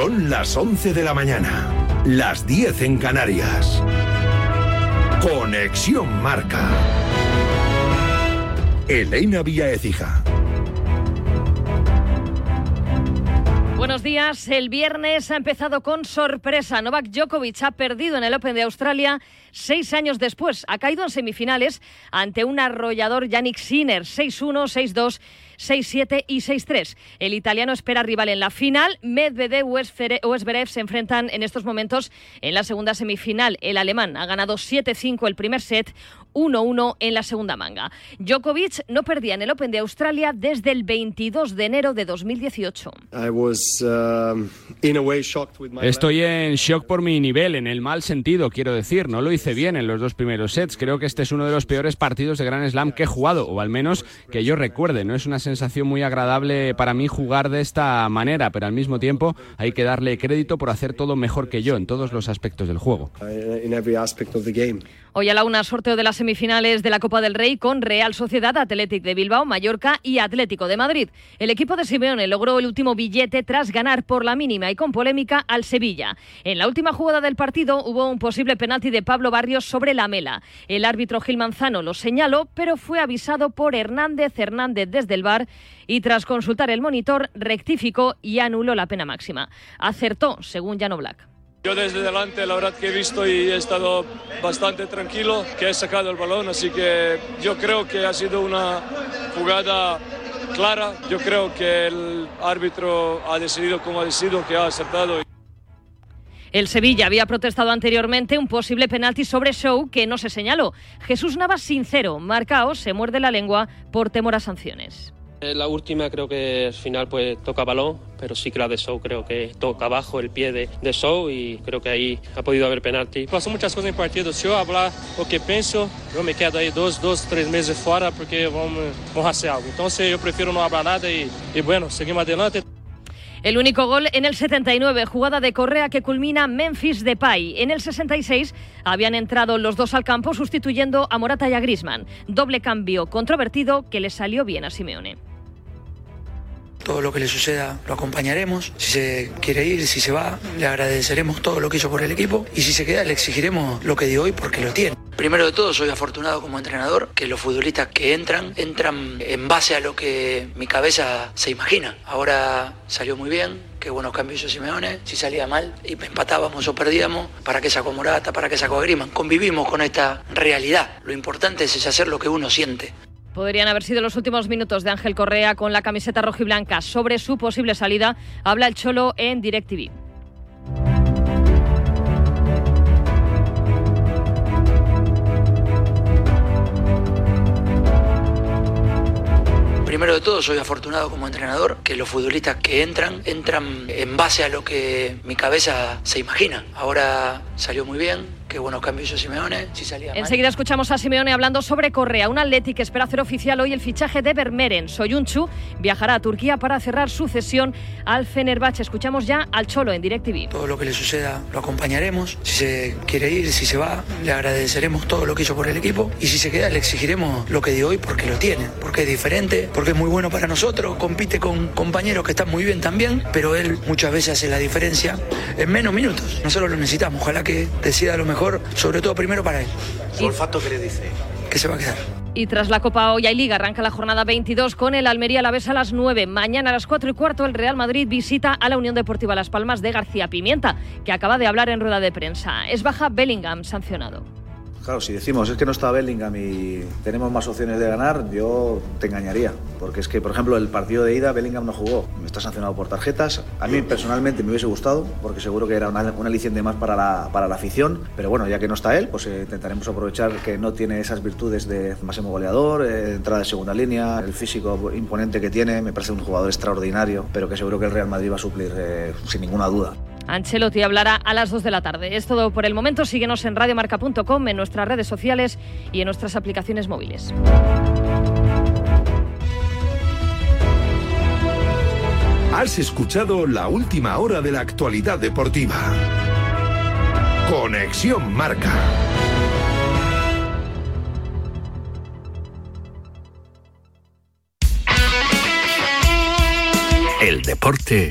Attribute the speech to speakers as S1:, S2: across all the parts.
S1: Son las 11 de la mañana, las 10 en Canarias. Conexión Marca. Elena Vía Ecija.
S2: Buenos días. El viernes ha empezado con sorpresa. Novak Djokovic ha perdido en el Open de Australia seis años después. Ha caído en semifinales ante un arrollador Yannick Sinner, 6-1, 6-2. 6-7 y 6-3. El italiano espera rival en la final. Medvedev o Esberev se enfrentan en estos momentos en la segunda semifinal. El alemán ha ganado 7-5 el primer set, 1-1 en la segunda manga. Djokovic no perdía en el Open de Australia desde el 22 de enero de 2018.
S3: Um,
S4: Estoy en shock por mi nivel, en el mal sentido, quiero decir. No lo hice bien en los dos primeros sets. Creo que este es uno de los peores partidos de Grand Slam que he jugado, o al menos que yo recuerde. No es una sensación muy agradable para mí jugar de esta manera, pero al mismo tiempo hay que darle crédito por hacer todo mejor que yo en todos los aspectos del juego.
S2: Hoy a la una sorteo de las semifinales de la Copa del Rey con Real Sociedad, Athletic de Bilbao, Mallorca y Atlético de Madrid. El equipo de Simeone logró el último billete tras ganar por la mínima y con polémica al Sevilla. En la última jugada del partido hubo un posible penalti de Pablo Barrios sobre la mela. El árbitro Gil Manzano lo señaló, pero fue avisado por Hernández Hernández desde el bar y tras consultar el monitor rectificó y anuló la pena máxima. Acertó, según Jano Black.
S5: Yo desde delante la verdad que he visto y he estado bastante tranquilo, que he sacado el balón, así que yo creo que ha sido una jugada clara. Yo creo que el árbitro ha decidido como ha decidido, que ha aceptado.
S2: El Sevilla había protestado anteriormente un posible penalti sobre Show que no se señaló. Jesús Navas sincero, marcao, se muerde la lengua por temor a sanciones.
S6: La última creo que al final pues toca balón, pero sí que la de Show creo que toca abajo el pie de, de Show y creo que ahí ha podido haber penalti. Pasó muchas cosas en el partido, si yo hablar lo que pienso, yo me quedo ahí dos, dos, tres meses fuera porque vamos, vamos a hacer algo. Entonces yo prefiero no hablar nada y, y bueno, seguimos adelante.
S2: El único gol en el 79, jugada de Correa que culmina Memphis Depay. En el 66 habían entrado los dos al campo sustituyendo a Morata y a Grisman. Doble cambio controvertido que le salió bien a Simeone.
S7: Todo lo que le suceda lo acompañaremos. Si se quiere ir, si se va, le agradeceremos todo lo que hizo por el equipo. Y si se queda, le exigiremos lo que dio hoy porque lo tiene. Primero de todo, soy afortunado como entrenador que los futbolistas que entran, entran en base a lo que mi cabeza se imagina. Ahora salió muy bien, qué buenos cambios hizo Simeone. Si salía mal y empatábamos o perdíamos, ¿para qué sacó Morata? ¿Para qué sacó a Griman? Convivimos con esta realidad. Lo importante es hacer lo que uno siente.
S2: Podrían haber sido los últimos minutos de Ángel Correa con la camiseta rojiblanca. Sobre su posible salida habla el Cholo en DirecTV.
S7: Primero de todo, soy afortunado como entrenador que los futbolistas que entran, entran en base a lo que mi cabeza se imagina. Ahora salió muy bien, Qué buenos cambios hizo Simeone. Si salía
S2: Enseguida escuchamos a Simeone hablando sobre Correa, un Atleti que espera hacer oficial hoy el fichaje de Vermeeren. Soyunchu viajará a Turquía para cerrar su cesión al Fenerbahce. Escuchamos ya al Cholo en DirecTV.
S7: Todo lo que le suceda lo acompañaremos. Si se quiere ir, si se va, le agradeceremos todo lo que hizo por el equipo. Y si se queda, le exigiremos lo que dio hoy porque lo tiene, porque es diferente, porque es muy bueno para nosotros. Compite con compañeros que están muy bien también, pero él muchas veces hace la diferencia en menos minutos. Nosotros lo necesitamos. Ojalá que decida lo mejor sobre todo primero para él.
S8: ¿Su olfato qué le dice?
S7: Que se va a quedar.
S2: Y tras la Copa Hoy hay Liga, arranca la jornada 22 con el Almería a la vez a las 9. Mañana a las 4 y cuarto el Real Madrid visita a la Unión Deportiva Las Palmas de García Pimienta, que acaba de hablar en rueda de prensa. Es baja Bellingham sancionado.
S9: Claro, si decimos es que no está Bellingham y tenemos más opciones de ganar, yo te engañaría. Porque es que, por ejemplo, el partido de ida Bellingham no jugó. Está sancionado por tarjetas. A mí personalmente me hubiese gustado, porque seguro que era una, una aliciente más para la, para la afición. Pero bueno, ya que no está él, pues eh, intentaremos aprovechar que no tiene esas virtudes de máximo goleador, eh, entrada de segunda línea, el físico imponente que tiene. Me parece un jugador extraordinario, pero que seguro que el Real Madrid va a suplir eh, sin ninguna duda.
S2: Ancelotti hablará a las 2 de la tarde. Es todo por el momento. Síguenos en radiomarca.com, en nuestras redes sociales y en nuestras aplicaciones móviles.
S1: Has escuchado la última hora de la actualidad deportiva. Conexión Marca. El deporte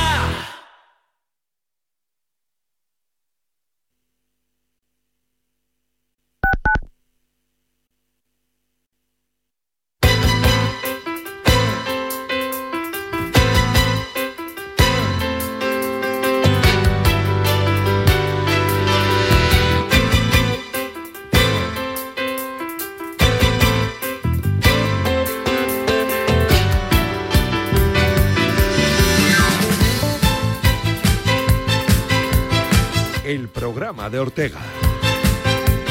S1: Programa de Ortega.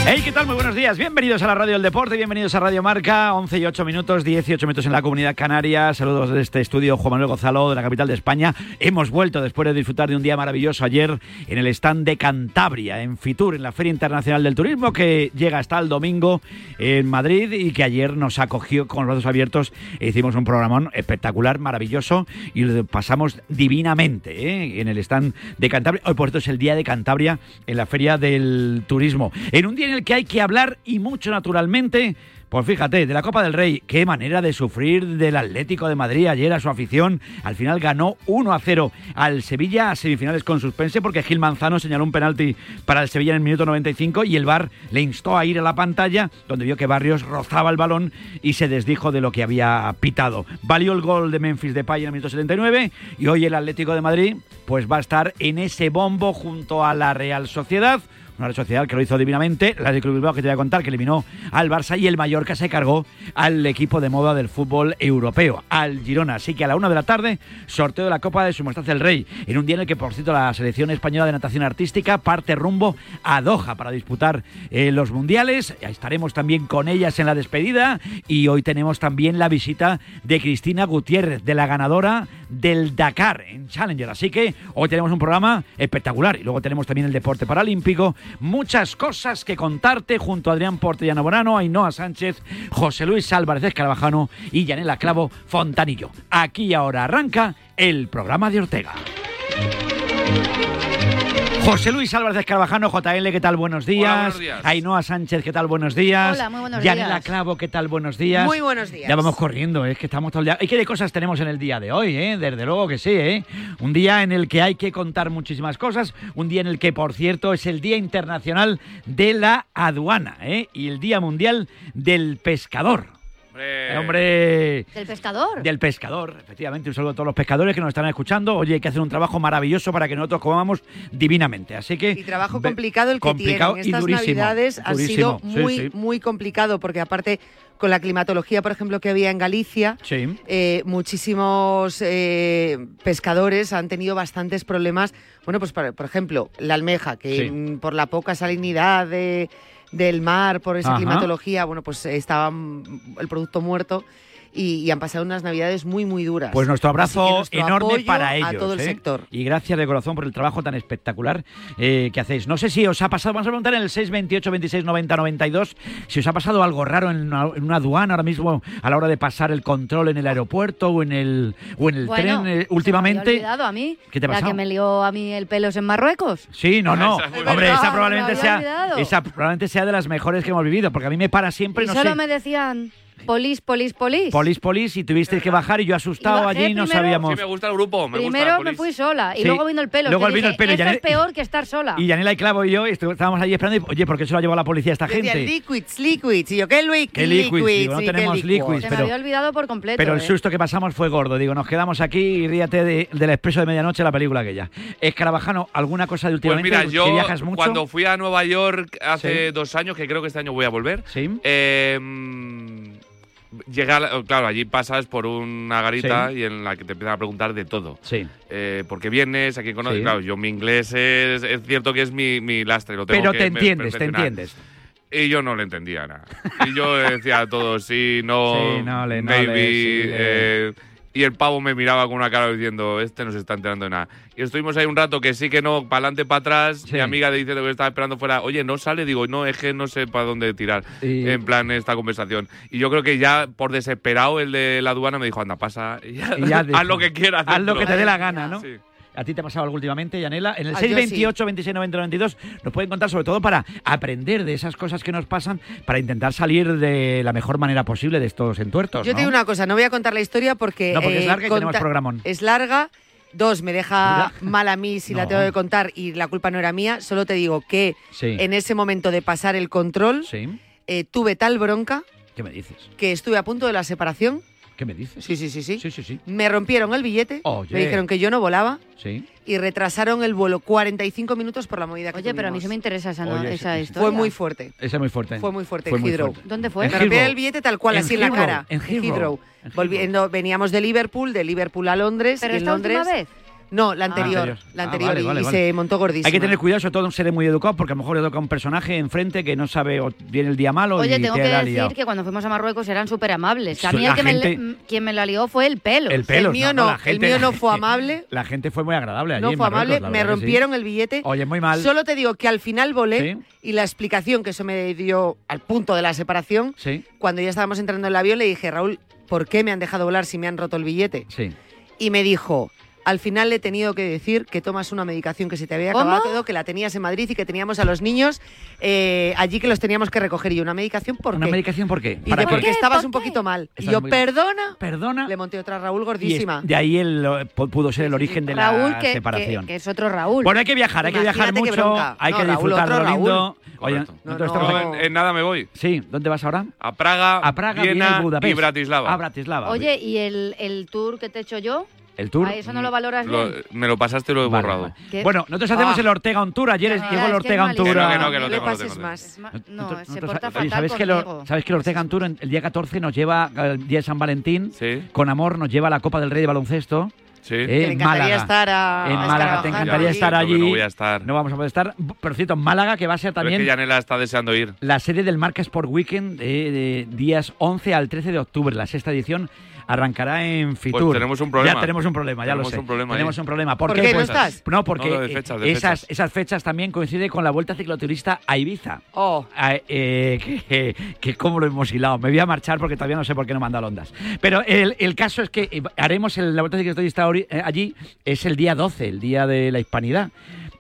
S10: Hey, ¿qué tal? Muy buenos días. Bienvenidos a la Radio del Deporte, bienvenidos a Radio Marca. 11 y 8 minutos, 18 minutos en la Comunidad Canaria. Saludos desde este estudio, Juan Manuel Gonzalo, de la capital de España. Hemos vuelto después de disfrutar de un día maravilloso ayer en el stand de Cantabria, en Fitur, en la Feria Internacional del Turismo, que llega hasta el domingo en Madrid y que ayer nos acogió con los brazos abiertos. E hicimos un programón espectacular, maravilloso y lo pasamos divinamente ¿eh? en el stand de Cantabria. Hoy, por cierto, es el día de Cantabria en la Feria del Turismo. En un día en el que hay que hablar y mucho naturalmente. Pues fíjate, de la Copa del Rey, qué manera de sufrir del Atlético de Madrid ayer a su afición. Al final ganó 1 a 0 al Sevilla a semifinales con suspense porque Gil Manzano señaló un penalti para el Sevilla en el minuto 95 y el VAR le instó a ir a la pantalla donde vio que Barrios rozaba el balón y se desdijo de lo que había pitado. Valió el gol de Memphis Depay en el minuto 79 y hoy el Atlético de Madrid pues va a estar en ese bombo junto a la Real Sociedad una Sociedad que lo hizo divinamente, la de Club Bilbao que te voy a contar, que eliminó al Barça y el Mallorca se cargó al equipo de moda del fútbol europeo, al Girona. Así que a la una de la tarde, sorteo de la Copa de Su Majestad el Rey, en un día en el que, por cierto, la selección española de natación artística parte rumbo a Doha para disputar eh, los mundiales. Estaremos también con ellas en la despedida y hoy tenemos también la visita de Cristina Gutiérrez, de la ganadora del Dakar en Challenger. Así que hoy tenemos un programa espectacular y luego tenemos también el deporte paralímpico muchas cosas que contarte junto a Adrián Portellano Borano, Ainhoa Sánchez, José Luis Álvarez Escarabajano y Yanela Clavo Fontanillo. Aquí ahora arranca el programa de Ortega. José Luis Álvarez Escarabajano, JL, ¿qué tal? Buenos días.
S11: Hola, buenos días.
S10: Ainhoa Sánchez, ¿qué tal? Buenos días.
S11: Hola, muy buenos
S10: Yanela
S11: días.
S10: Clavo, ¿qué tal? Buenos días.
S11: Muy buenos días.
S10: Ya vamos corriendo, es que estamos todo el día. ¿Y qué de cosas tenemos en el día de hoy? ¿eh? Desde luego que sí, ¿eh? Un día en el que hay que contar muchísimas cosas. Un día en el que, por cierto, es el Día Internacional de la Aduana ¿eh? y el Día Mundial del Pescador. Hombre.
S12: ¿Del pescador?
S10: Del pescador, efectivamente. Un saludo a todos los pescadores que nos están escuchando. Oye, hay que hacer un trabajo maravilloso para que nosotros comamos divinamente. Así que.
S11: Y trabajo complicado el que
S10: complicado
S11: tienen.
S10: y
S11: Estas
S10: durísimo,
S11: navidades ha sido
S10: durísimo. Sí,
S11: muy,
S10: sí.
S11: muy complicado porque aparte con la climatología, por ejemplo, que había en Galicia,
S10: Sí.
S11: eh, muchísimos eh, pescadores han tenido bastantes problemas. Bueno, pues por, por ejemplo, la almeja, que
S10: Sí.
S11: mm, por la poca salinidad de- del mar, por esa
S10: Ajá.
S11: climatología, bueno, pues estaba el producto muerto. Y, y han pasado unas navidades muy, muy duras.
S10: Pues nuestro abrazo
S11: nuestro
S10: enorme para ellos.
S11: A todo el
S10: ¿eh?
S11: sector.
S10: Y gracias de corazón por el trabajo tan espectacular eh, que hacéis. No sé si os ha pasado, vamos a preguntar en el 628 26 90 92, si os ha pasado algo raro en una, en una aduana ahora mismo a la hora de pasar el control en el aeropuerto o en el, o en el
S12: Bueno,
S10: tren eh,
S12: me había
S10: últimamente.
S12: olvidado a mí.
S10: ¿Qué te ha
S12: La que me lió a mí el pelos en Marruecos.
S10: Sí, no, no.
S12: Esa es muy
S10: Hombre, esa
S12: Ah,
S10: probablemente
S12: me
S10: sea,
S12: olvidado.
S10: esa probablemente sea de las mejores que hemos vivido, porque a mí me para siempre,
S12: y
S10: no
S12: solo
S10: sé.
S12: me decían polis, polis, polis.
S10: Polis, polis, y tuvisteis que bajar y yo asustado
S12: Y bajé
S10: allí no
S12: primero-
S10: sabíamos.
S12: Sí, me
S13: gusta el grupo, me
S12: Primero
S13: gusta
S12: me fui sola y
S10: Sí.
S12: luego vino el pelo.
S10: Luego
S12: que
S10: vino el pelo,
S12: Esto
S10: ya
S12: es peor que estar sola.
S10: Y Yanela y Clavo y yo estábamos allí esperando. Y, Oye, ¿por qué se lo ha llevado la policía a esta gente?
S11: liquids, liquids. Y yo, ¿qué, liquids?
S10: ¿Qué liquids? Digo, no
S11: Sí, ¿qué
S10: tenemos liquids,
S12: Se
S10: pero-
S12: me había olvidado por completo.
S10: Pero el
S12: ¿eh?
S10: susto que pasamos fue gordo. Digo, nos quedamos aquí y ríate de- del expreso de medianoche, la película aquella. Escarabajano, ¿alguna cosa de
S13: Pues
S10: últimamente?
S13: mira,
S10: que
S13: yo
S10: viajas mucho?
S13: cuando fui a Nueva York hace
S10: Sí.
S13: dos años, que creo que este año voy a volver,
S10: Sí.
S13: eh, llegué a la- claro, allí pasas por una garita
S10: Sí.
S13: y en la que te empiezan a preguntar de todo.
S10: Sí.
S13: Eh, ¿Por qué vienes? ¿A quién conoces?
S10: Sí.
S13: Claro, yo mi inglés es, es cierto que es mi, mi lastre, lo tengo
S10: Pero
S13: que
S10: te entiendes, te entiendes.
S13: Y yo no le entendía nada. Y yo decía a todos, sí, no,
S10: Sí, no le- no
S13: maybe.
S10: le- sí, le-
S13: eh, y el pavo me miraba con una cara diciendo, este no se está enterando de nada. Y estuvimos ahí un rato que sí que no, para adelante, para atrás. Mi amiga diciendo que estaba esperando fuera, oye, no sale. Digo, no, es que no sé para dónde tirar.
S10: Y-
S13: En plan, esta conversación. Y yo creo que ya por desesperado el de la aduana me dijo, anda, pasa. Y ya,
S10: Y ya
S13: haz lo que quieras.
S10: Haz lo que te dé la
S13: dentro".
S10: gana, ¿no?
S13: Sí.
S10: ¿A ti te ha pasado algo últimamente, Yanela? En el
S11: Ah, yo
S10: 628 26 90 92 nos pueden contar sobre todo para aprender de esas cosas que nos pasan, para intentar salir de la mejor manera posible de estos entuertos.
S11: Yo
S10: ¿no?
S11: te digo una cosa, no voy a contar la historia porque...
S10: No, porque es
S11: eh,
S10: larga y tenemos programón.
S11: Es larga. Dos, me deja mal a mí si la tengo que contar y la culpa no era mía. Solo te digo que
S10: Sí.
S11: en ese momento de pasar el control
S10: Sí.
S11: eh, tuve tal bronca
S10: ¿Qué me dices?
S11: que estuve a punto de la separación.
S10: ¿Qué me dices?
S11: Sí, sí, sí, sí.
S10: Sí, sí, sí.
S11: Me rompieron el billete,
S10: Oye.
S11: me dijeron que yo no volaba
S10: Sí.
S11: y retrasaron el vuelo 45 minutos por la movida que
S12: Oye, pero a mí se me interesa esa, no-
S10: Oye,
S12: esa
S10: sí,
S12: historia.
S11: Fue muy fuerte.
S10: Esa es muy fuerte.
S11: Fue muy fuerte
S10: Fue
S11: en
S10: muy
S11: Heathrow.
S10: fuerte.
S12: ¿Dónde fue?
S10: En
S11: Me rompieron
S10: Heathrow.
S11: el billete tal cual,
S10: En
S11: así en la cara.
S10: en Heathrow. En
S11: Volviendo, veníamos de Liverpool, de Liverpool a Londres.
S12: ¿Pero
S11: y en
S12: esta
S11: Londres,
S12: última vez?
S11: No, la
S12: Ah.
S11: anterior.
S10: anterior.
S11: La
S10: Ah,
S11: anterior
S10: vale,
S11: y,
S10: vale,
S11: y
S10: vale.
S11: se montó gordísima.
S10: Hay que tener cuidado, sobre todo un ser muy educado, porque a lo mejor le toca un personaje enfrente que no sabe o viene el día malo
S12: Oye,
S10: y
S12: tengo
S10: te
S12: que
S10: la
S12: decir
S10: liado.
S12: que cuando fuimos a Marruecos eran súper amables. A mí
S10: la
S12: el que me,
S10: gente-
S12: quien me la lió fue el pelo.
S10: El pelo.
S11: el mío no,
S10: la
S11: el
S10: gente-
S11: mío no fue amable.
S10: La gente fue muy agradable allí
S11: No
S10: en
S11: fue
S10: Marruecos,
S11: amable, me
S10: sí.
S11: rompieron el billete.
S10: Oye, muy mal.
S11: Solo te digo que al final volé
S10: Sí.
S11: y la explicación que eso me dio al punto de la separación,
S10: Sí,
S11: cuando ya estábamos entrando en el avión, le dije, Raúl, ¿por qué me han dejado volar si me han roto el billete?
S10: sí.
S11: Y me dijo, al final le he tenido que decir que tomas una medicación que se te había
S12: ¿Cómo?
S11: acabado, que la tenías en Madrid y que teníamos a los niños eh, allí que los teníamos que recoger. Y yo, ¿una medicación por
S10: ¿Una
S11: qué?
S10: medicación por qué?
S11: Y
S10: ¿Para
S11: de
S10: qué?
S11: porque
S12: qué?
S11: estabas
S12: ¿Por
S11: un
S12: qué?
S11: poquito mal. Y yo,
S10: muy-
S11: perdona.
S10: Perdona.
S11: Le monté otra Raúl
S10: Y es-
S11: gordísima.
S10: de ahí el, eh, pu- pudo ser el origen de
S12: Raúl,
S10: la
S12: que,
S10: separación.
S12: que- que es otro Raúl.
S10: Bueno, hay que viajar, hay que viajar
S11: Imagínate qué
S10: mucho,
S11: bronca.
S10: hay
S11: No,
S10: que
S11: Raúl,
S10: disfrutar
S11: otro
S10: lo lindo. Oye,
S13: Correcto.
S10: nosotros
S11: No,
S10: estamos.
S13: En, en nada me voy.
S10: Sí, ¿dónde vas ahora?
S13: A Praga,
S10: A Praga,
S13: Viena,
S10: Viena y Budapest.
S13: y Bratislava.
S10: A Bratislava.
S12: Oye, ¿y el, el tour que te he hecho yo?
S10: El tour.
S12: ¿A eso no lo valoras
S13: Lo-
S12: bien?
S13: me lo pasaste y lo he
S10: Vale,
S13: borrado.
S10: vale. Bueno, nosotros hacemos
S11: Ah.
S10: el Ortega on Tour. Ayer
S12: Ah,
S10: llegó el Ortega on Tour.
S13: Que no, que no, que
S11: no
S13: lo tengo, lo tengo,
S11: más.
S10: Nosotros-
S12: No, se porta fatal
S10: ¿sabes que, lo-. ¿Sabes que el Ortega on Tour el día 14 nos lleva, el día de San Valentín,
S13: Sí,
S10: con amor, nos lleva a la Copa del Rey de baloncesto?
S13: sí.
S10: eh, en
S11: encantaría
S10: Málaga.
S11: estar a,
S10: en
S11: a
S10: Málaga, te encantaría
S11: allí.
S10: estar allí.
S13: no voy a estar.
S10: No vamos a poder estar. Por cierto, Málaga, que va a ser
S13: Pero es
S10: también
S13: que Yanela está deseando ir.
S10: la serie del Marca Sport Weekend eh, de días 11 al 13 de octubre. La sexta edición arrancará en Fitur.
S13: Pues tenemos un problema.
S10: Ya tenemos un problema, ya
S13: Tenemos
S10: lo sé.
S13: un problema
S10: tenemos
S13: ahí.
S10: un problema. ¿Por,
S11: ¿Por
S10: qué?
S11: qué no
S10: Pues-
S11: estás?
S10: No, porque
S13: No, de fechas, de
S10: esas,
S13: fechas.
S10: esas fechas también coinciden con la Vuelta Cicloturista a Ibiza.
S11: Oh,
S10: eh, que, que cómo lo hemos hilado. Me voy a marchar porque todavía no sé por qué no dado ondas. Pero el, el caso es que eh, haremos el, la vuelta ori- eh, allí, es el día 12, el día de la hispanidad.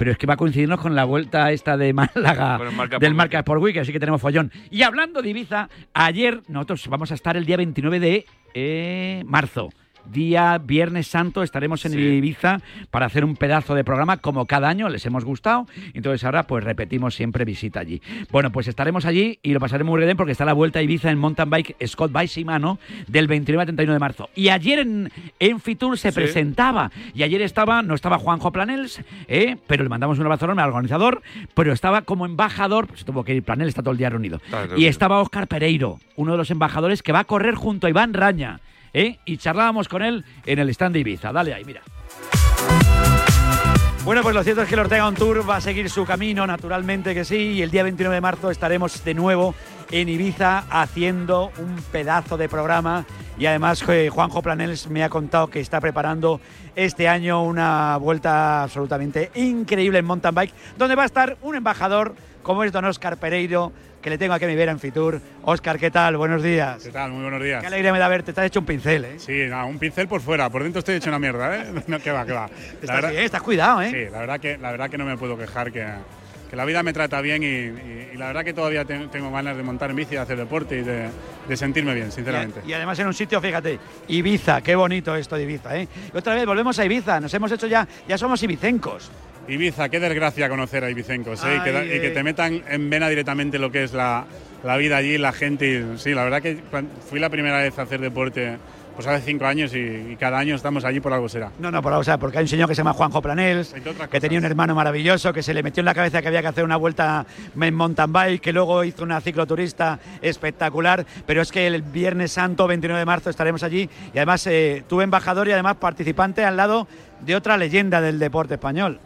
S10: Pero es que va a coincidirnos con la vuelta esta de Málaga,
S13: Marca
S10: del Marca por Weekend, así que tenemos follón. Y hablando de Ibiza, ayer nosotros vamos a estar el día 29 de eh, marzo. Día Viernes Santo estaremos en
S13: Sí.
S10: Ibiza para hacer un pedazo de programa como cada año, les hemos gustado, entonces ahora pues repetimos siempre visita allí. Bueno, pues estaremos allí y lo pasaremos muy bien porque está la vuelta a Ibiza en mountain bike Scott by Shimano del 29 al 31 de marzo. Y ayer en, en Fitur se
S13: Sí.
S10: presentaba y ayer estaba, no estaba Juanjo Planels, ¿eh? pero le mandamos un abrazo enorme al organizador, pero estaba como embajador, pues tuvo que ir Planel, está todo el día reunido. Y estaba Óscar Pereiro, uno de los embajadores que va a correr junto a Iván Raña. ¿Eh? Y charlábamos con él en el stand de Ibiza. Dale ahí, mira. Bueno, pues lo cierto es que el Ortega On Tour va a seguir su camino, naturalmente que sí, y el día 29 de marzo estaremos de nuevo en Ibiza haciendo un pedazo de programa y además eh, Juanjo Planels me ha contado que está preparando este año una vuelta absolutamente increíble en mountain bike, donde va a estar un embajador como es don Óscar Pereiro, que le tengo aquí a mi vera en Fitur. Óscar, ¿qué tal? Buenos días.
S14: ¿Qué tal? Muy buenos días.
S10: Qué alegría me da verte, te has hecho un pincel, ¿eh?
S14: Sí, no, un pincel por fuera, por dentro estoy hecho una mierda, ¿eh? No, que va, que va.
S10: Estás bien, estás cuidado, ¿eh?
S14: Sí, la verdad que, la verdad que no me puedo quejar, que, que la vida me trata bien y, y- y la verdad que todavía te- tengo ganas de montar en bici, de hacer deporte y de, de sentirme bien, sinceramente.
S10: Y, y además en un sitio, fíjate, Ibiza, qué bonito esto de Ibiza, ¿eh? Y otra vez volvemos a Ibiza, nos hemos hecho ya, ya somos ibicencos.
S14: Ibiza, qué desgracia conocer a ibicencos, ¿eh? y, que, y te metan en vena directamente lo que es la, la vida allí, la gente. y- sí, la verdad que fui la primera vez a hacer deporte pues hace cinco años y, y cada año estamos allí por algo será.
S10: No, no, por, o sea, porque hay un señor que se llama Juanjo Planels, que tenía un hermano maravilloso, que se le metió en la cabeza que había que hacer una vuelta en mountain bike, que luego hizo una cicloturista espectacular, pero es que el Viernes Santo, 29 de marzo, estaremos allí y además eh, tuve embajador y además participante al lado de otra leyenda del deporte español.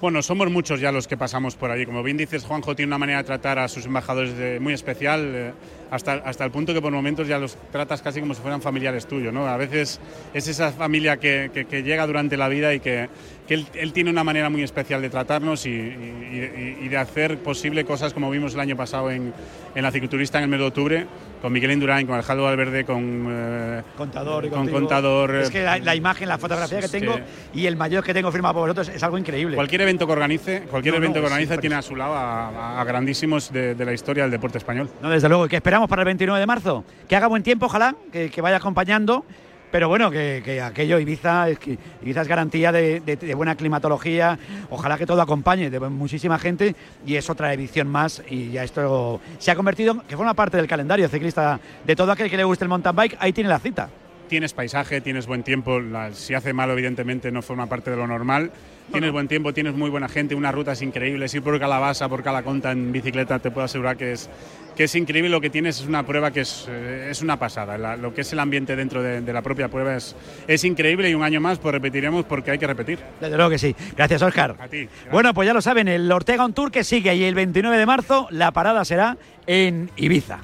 S14: Bueno, somos muchos ya los que pasamos por allí. Como bien dices, Juanjo tiene una manera de tratar a sus embajadores de- muy especial. Eh, hasta, hasta el punto que por momentos ya los tratas casi como si fueran familiares tuyos, ¿no? A veces es esa familia que, que- que llega durante la vida y que, que él, él tiene una manera muy especial de tratarnos y, y- y- de hacer posible cosas como vimos el año pasado en, en la cicloturista en el mes de octubre, con Miguel Indurain, con Alejandro Valverde, con... eh,
S10: Contador
S14: con
S10: contigo.
S14: Contador.
S10: Es
S14: eh,
S10: que la, la imagen, la fotografía que tengo y el mayor que tengo firmado por vosotros es algo increíble.
S14: Cualquier evento que organice, cualquier
S10: No, no,
S14: evento que
S10: es
S14: organice tiene a su lado a, a grandísimos de, de la historia del deporte español.
S10: No, desde luego. ¿Y ¿Qué esperamos para el 29 de marzo? Que haga buen tiempo, ojalá, que, que vaya acompañando. Pero bueno, que, que aquello Ibiza es, que Ibiza es garantía de, de- de buena climatología. Ojalá que todo acompañe de muchísima gente y es otra edición más. Y ya esto se ha convertido, que forma parte del calendario ciclista de todo aquel que le guste el mountain bike. Ahí tiene la cita.
S14: Tienes paisaje, tienes buen tiempo, si hace malo evidentemente no forma parte de lo normal. Tienes buen tiempo, tienes muy buena gente, unas rutas increíbles. Ir por Calabasa, por Calaconta en bicicleta, te puedo asegurar que es, que es increíble. Lo que tienes es una prueba que es, eh, es una pasada. La- lo que es el ambiente dentro de, de la propia prueba es, es increíble y un año más pues repetiremos porque hay que repetir.
S10: Desde luego que sí. Gracias, Oscar.
S14: A ti.
S10: Bueno, pues ya lo saben, el Ortega On Tour que sigue y el 29 de marzo la parada será en Ibiza.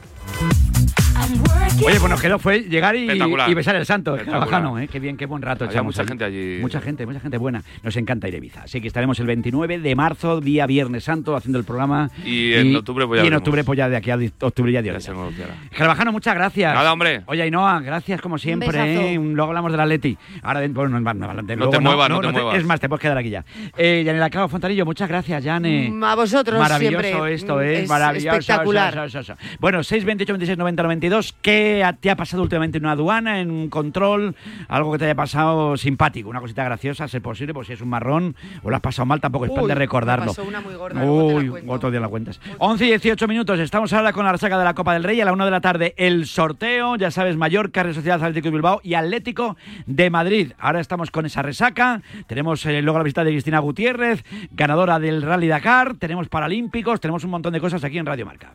S10: Oye, pues nos quedó fue llegar y, besar el santo. Carvajano, ¿eh? Qué bien, qué buen rato echamos
S13: mucha
S10: allí.
S13: gente allí.
S10: Mucha gente, mucha gente buena. Nos encanta ir a Ibiza. Así que estaremos el 29 de marzo, día Viernes Santo, haciendo el programa.
S13: Y en octubre pues ya
S10: Y en octubre, pues ya de aquí a octubre ya Dios. Carvajano, muchas gracias.
S13: Nada, hombre.
S10: Oye, Ainhoa, gracias como siempre. ¿eh? Luego hablamos del Atleti. Ahora, de- bueno, no, no, no,
S13: No te muevas, no te muevas.
S10: Es más, te puedes quedar aquí ya. Eh, Yanela Clavo Fontanillo, muchas gracias, Yane.
S11: Mm, a vosotros
S10: Maravilloso
S11: siempre.
S10: esto,
S11: Mm,
S10: ¿eh?
S11: es
S10: Maravilloso.
S11: espectacular.
S10: Bueno, 628 26 90 92. ¿Qué a- te ha pasado últimamente en una aduana, en un control? Algo que te haya pasado simpático, una cosita graciosa, a ser posible, pues si es un marrón o lo has pasado mal, tampoco es plan
S11: Uy,
S10: de
S11: me
S10: recordarlo.
S11: pasó una muy gorda,
S10: Uy, otro día la cuentas. 11 y 18 minutos. Estamos ahora con la resaca de la Copa del Rey. A la 1 de la tarde, el sorteo. Ya sabes, Mallorca, Real Sociedad Atlético de Bilbao y Atlético de Madrid. Ahora estamos con esa resaca. Tenemos eh, luego la visita de Cristina Gutiérrez, ganadora del Rally Dakar. Tenemos Paralímpicos. Tenemos un montón de cosas aquí en Radio Marca.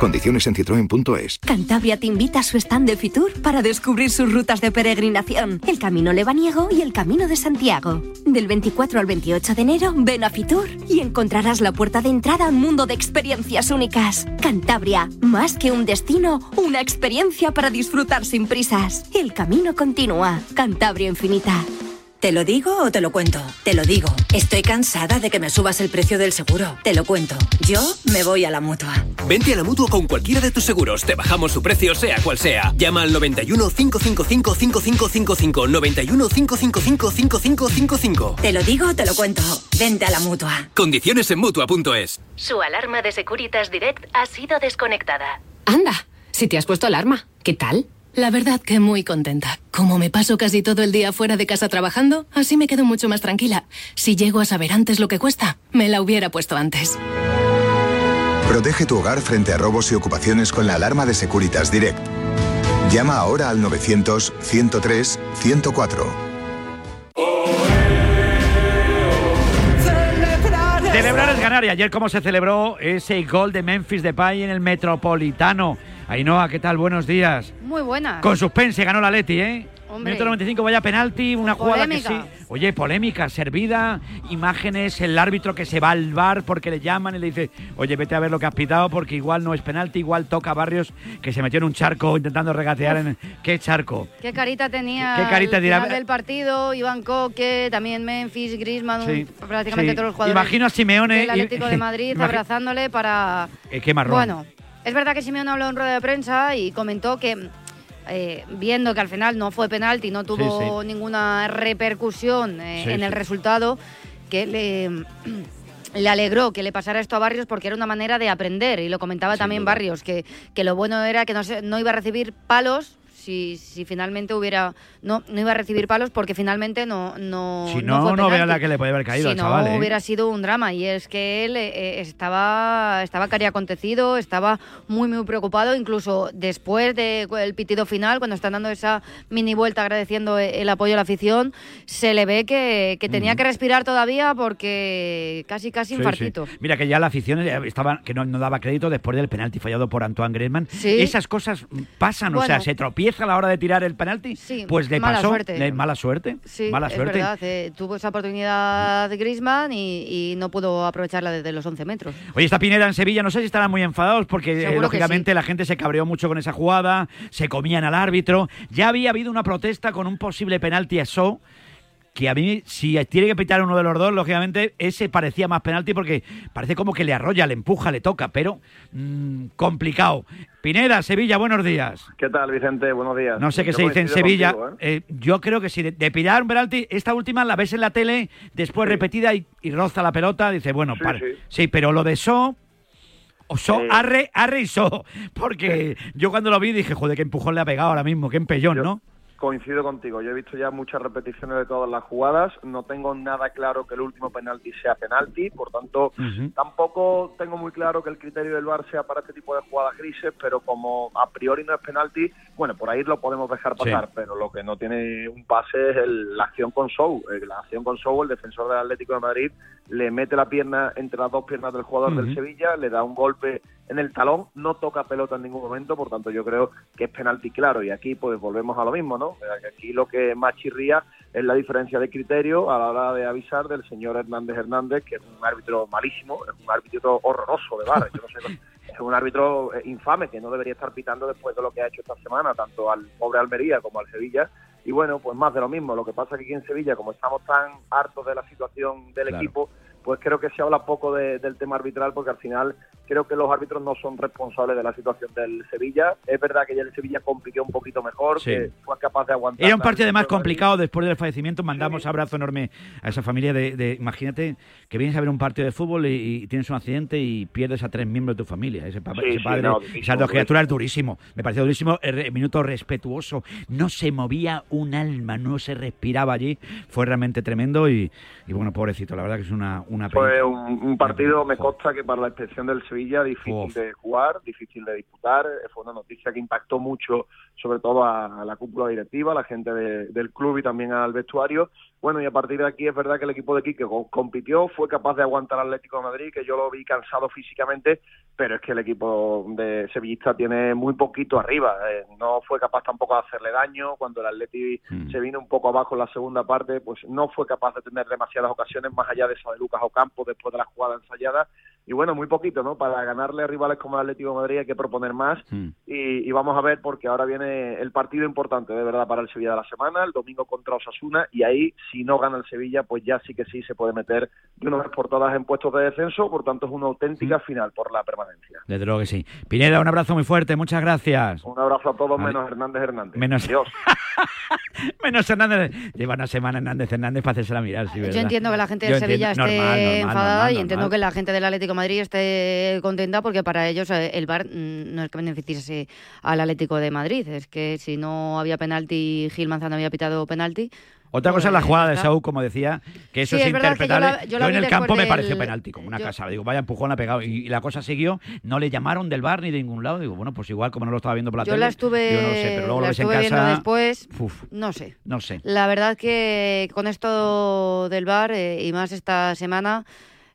S1: Condiciones en citroen.es.
S15: Cantabria te invita a su stand de Fitur para descubrir sus rutas de peregrinación, el Camino Lebaniego y el Camino de Santiago. Del 24 al 28 de enero, ven a Fitur y encontrarás la puerta de entrada a un mundo de experiencias únicas. Cantabria, más que un destino, una experiencia para disfrutar sin prisas. El camino continúa. Cantabria infinita.
S16: ¿Te lo digo o te lo cuento? Te lo digo. Estoy cansada de que me subas el precio del seguro. Te lo cuento. Yo me voy a la mutua.
S17: Vente a la mutua con cualquiera de tus seguros. Te bajamos su precio, sea cual sea. Llama al 91 555 5555. 91 555 5555.
S16: Te lo digo o te lo cuento. Vente a la mutua.
S17: Condiciones en mutua.es.
S15: Su alarma de Securitas Direct ha sido desconectada.
S18: Anda, si te has puesto alarma, ¿qué tal? La verdad que muy contenta. Como me paso casi todo el día fuera de casa trabajando, así me quedo mucho más tranquila. Si llego a saber antes lo que cuesta, me la hubiera puesto antes.
S19: Protege tu hogar frente a robos y ocupaciones con la alarma de Securitas Direct. Llama ahora al 900-103-104.
S10: Celebrar es ganar. Y ayer, ¿cómo se celebró ese gol de Memphis Depay en el Metropolitano? Ainhoa, ¿qué tal? Buenos días.
S12: Muy buena.
S10: Con suspense ganó la Leti, ¿eh?
S12: Hombre.
S10: Minuto 95, vaya penalti, una jugada que sí. Oye, polémica, servida, imágenes, el árbitro que se va al bar porque le llaman y le dice, oye, vete a ver lo que has pitado porque igual no es penalti, igual toca a Barrios que se metió en un charco intentando regatear en... ¿Qué charco?
S12: ¿Qué carita tenía
S10: ¿Qué carita
S12: al
S10: dirá?
S12: final del partido? Iván Coque, también Memphis, Griezmann,
S10: Sí,
S12: prácticamente
S10: sí.
S12: todos los jugadores
S10: Imagino a Simeone
S12: del
S10: y-
S12: Atlético de Madrid abrazándole para...
S10: Eh, qué marrón.
S12: Bueno, es verdad que Simeone habló en rueda de prensa y comentó que eh, viendo que al final no fue penalti, no tuvo
S20: sí.
S12: ninguna repercusión eh,
S20: Sí,
S12: en el resultado, que le, le alegró que le pasara esto a Barrios porque era una manera de aprender. Y lo comentaba también Barrios, que, que lo bueno era que no, se- no iba a recibir palos, si, si finalmente hubiera no no iba a recibir palos porque finalmente no no
S10: Si no,
S12: fue
S10: no, vea la que le puede haber caído
S12: si
S10: al
S12: no.
S10: ¿eh?
S12: hubiera sido un drama y es que él eh, estaba estaba cari acontecido, estaba muy muy preocupado, incluso después del pitido final, cuando están dando esa mini vuelta agradeciendo el apoyo a la afición, se le ve que, que tenía que respirar todavía porque casi casi
S10: Sí,
S12: infartito.
S10: sí. Mira que ya la afición eh, estaba que no, no daba crédito después del penalti fallado por Antoine Griezmann.
S12: Sí.
S10: Esas cosas pasan, o sea, se tropieza a la hora de tirar el penalti. pues le
S12: mala
S10: pasó,
S12: suerte.
S10: le- mala suerte,
S12: Sí,
S10: mala
S12: es
S10: suerte.
S12: verdad. eh, tuvo esa oportunidad de Griezmann y, y no pudo aprovecharla desde los 11 metros.
S10: Oye, esta Pineda en Sevilla, no sé si estarán muy enfadados porque eh, lógicamente la gente se cabreó mucho con esa jugada, se comían al árbitro. Ya había habido una protesta con un posible penalti a So, que a mí, si tiene que pitar uno de los dos, lógicamente ese parecía más penalti porque parece como que le arrolla, le empuja, le toca, pero mm, complicado. Pineda, Sevilla, buenos días.
S20: ¿Qué tal, Vicente? Buenos días.
S10: No sé qué se dice en Sevilla.
S20: contigo, ¿eh?
S10: Eh, yo creo que si de, de pitar un penalti, esta última la ves en la tele, después repetida y, y roza la pelota, dice, bueno,
S20: Sí,
S10: para.
S20: sí.
S10: Sí, pero lo de So. O so,
S20: Eh.
S10: arre, arre y so. Porque yo cuando lo vi dije, joder, qué empujón le ha pegado ahora mismo, qué empellón, ¿no?
S20: Coincido contigo. Yo he visto ya muchas repeticiones de todas las jugadas. No tengo nada claro que el último penalti sea penalti. Por tanto, tampoco tengo muy claro que el criterio del VAR sea para este tipo de jugadas grises. Pero como a priori no es penalti, bueno, por ahí lo podemos dejar
S10: Sí.
S20: pasar. Pero lo que no tiene un pase es el- la acción con Sou. Eh, La acción con Sou, el defensor del Atlético de Madrid, le mete la pierna entre las dos piernas del jugador del. Sevilla, le da un golpe en el talón, no toca pelota en ningún momento, por tanto yo creo que es penalti claro. Y aquí pues volvemos a lo mismo, ¿no? Aquí lo que más chirría es la diferencia de criterio a la hora de avisar del señor Hernández Hernández, que es un árbitro malísimo, es un árbitro horroroso de bar. Yo no sé, es un árbitro eh, infame que no debería estar pitando después de lo que ha hecho esta semana, tanto al pobre Almería como al Sevilla. Y bueno, pues más de lo mismo. Lo que pasa es que aquí en Sevilla, como estamos tan hartos de la situación del
S10: Claro.
S20: equipo, pues creo que se habla poco de- del tema arbitral porque al final creo que los árbitros no son responsables de la situación del Sevilla. Es verdad que ya el Sevilla compitió un poquito mejor,
S10: Sí.
S20: que fue capaz de aguantar.
S10: Era un partido además complicado después del fallecimiento. Mandamos abrazo enorme a esa familia de, de- imagínate que vienes a ver un partido de fútbol y, y tienes un accidente y pierdes a tres miembros de tu familia. Ese, papá,
S20: Sí,
S10: ese
S20: sí,
S10: padre,
S20: no,
S10: esas dos criaturas durísimo. Me pareció durísimo. El minuto respetuoso. No se movía un alma, no se respiraba allí. Fue realmente tremendo y, y bueno, pobrecito, la verdad que es una, una.
S20: Fue un, un partido, me consta que para la inspección del Sevilla difícil de jugar, difícil de disputar. Eh, Fue una noticia que impactó mucho, sobre todo a, a la cúpula directiva, a la gente de- del club y también al vestuario. Bueno, y a partir de aquí es verdad que el equipo de Quique co- compitió, fue capaz de aguantar al Atlético de Madrid, que yo lo vi cansado físicamente, pero es que el equipo de Sevillista tiene muy poquito arriba. eh, no fue capaz tampoco de hacerle daño. Cuando el Atleti se vino un poco abajo en la segunda parte, pues no fue capaz de tener demasiadas ocasiones más allá de esa de Lucas Ocampo después de la jugada ensayada. Y bueno, muy poquito, ¿no? Para ganarle a rivales como el Atlético de Madrid hay que proponer más. Y, y vamos a ver, porque ahora viene el partido importante, de verdad, para el Sevilla de la semana, el domingo contra Osasuna. Y ahí, si no gana el Sevilla, pues ya sí que sí se puede meter de una vez por todas en puestos de descenso. Por tanto, es una auténtica final por la permanencia.
S10: Desde luego que sí. Pineda, un abrazo muy fuerte, muchas gracias.
S20: Un abrazo a todos, menos Hernández Hernández.
S10: Menos-
S20: Adiós.
S10: Menos Hernández. Lleva una semana Hernández Hernández para hacerse la mirar, sí, ¿verdad?
S12: Yo entiendo que la gente de Sevilla
S10: entiendo-
S12: esté
S10: normal, normal,
S12: enfadada
S10: normal,
S12: y entiendo
S10: normal.
S12: que la gente del Atlético de Madrid esté contenta porque para ellos eh, el VAR mm, no es que beneficiase al Atlético de Madrid, es que si no había penalti, Gil Manzano había pitado penalti.
S10: Otra cosa es la jugada de. Saúl, como decía, que eso
S12: Sí,
S10: es,
S12: yo la-
S10: interpretable.
S12: yo la
S10: en el campo me pareció penalti, como una casa. Digo, vaya empujón ha pegado. Y, y la cosa siguió, no le llamaron del bar ni de ningún lado. Digo, bueno, pues igual, como no lo estaba viendo por la
S12: Yo
S10: tele.
S12: la estuve,
S10: digo, no lo sé, pero luego
S12: la
S10: lo ves en casa.
S12: después,
S10: Uf,
S12: no sé.
S10: no sé.
S12: La verdad que con esto del VAR eh, y más esta semana,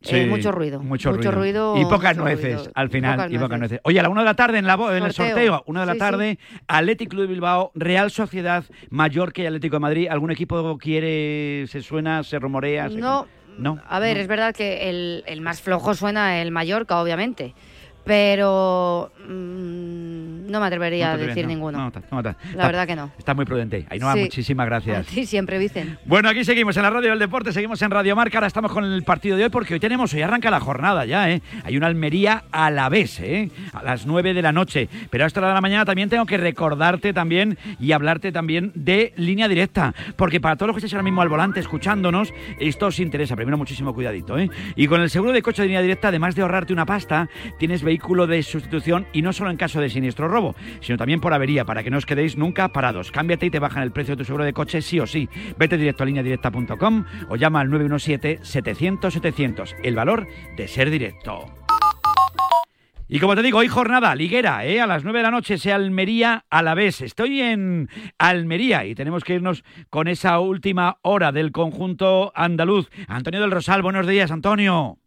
S12: eh,
S10: Sí,
S12: mucho ruido.
S10: Mucho, ruido.
S12: ruido.
S10: Y pocas nueces
S12: ruido.
S10: al final.
S12: pocas
S10: y pocas
S12: nueces.
S10: nueces. Oye, a la una de la tarde en, la, en el
S12: Sorteo.
S10: sorteo, una de la
S12: Sí,
S10: tarde, Athletic Club de Bilbao, Real Sociedad, Mallorca y Atlético de Madrid. ¿Algún equipo quiere, se suena, se rumorea? se-
S12: No,
S10: No.
S12: A ver, es verdad que el, el más flojo suena el Mallorca, obviamente. Pero mm, no me atrevería
S10: No
S12: a decir
S10: no.
S12: ninguno.
S10: No, no,
S12: La verdad que no.
S10: Está muy prudente. Ainhoa,
S12: Sí.
S10: muchísimas gracias.
S12: Ti siempre, Vicen.
S10: Bueno, aquí seguimos en la radio del deporte, seguimos en Radio Marca, ahora estamos con el partido de hoy porque hoy tenemos, hoy arranca la jornada ya, ¿eh? Hay una Almería a la vez, ¿eh? A las 9 de la noche. Pero a esta hora de la mañana también tengo que recordarte también y hablarte también de línea directa, porque para todos los que estéis ahora mismo al volante escuchándonos, esto os interesa, primero muchísimo cuidadito, ¿eh? Y con el seguro de coche de línea directa, además de ahorrarte una pasta, tienes vehículo de sustitución y no solo en caso de siniestro sino también por avería, para que no os quedéis nunca parados. Cámbiate y te bajan el precio de tu seguro de coche sí o sí. Vete directo a lineadirecta.com o llama al 917-700-700. El valor de ser directo. Y como te digo, hoy jornada liguera, ¿eh? a las 9 de la noche, sea Almería a la vez. Estoy en Almería y tenemos que irnos con esa última hora del conjunto andaluz. Antonio del Rosal, buenos días, Antonio.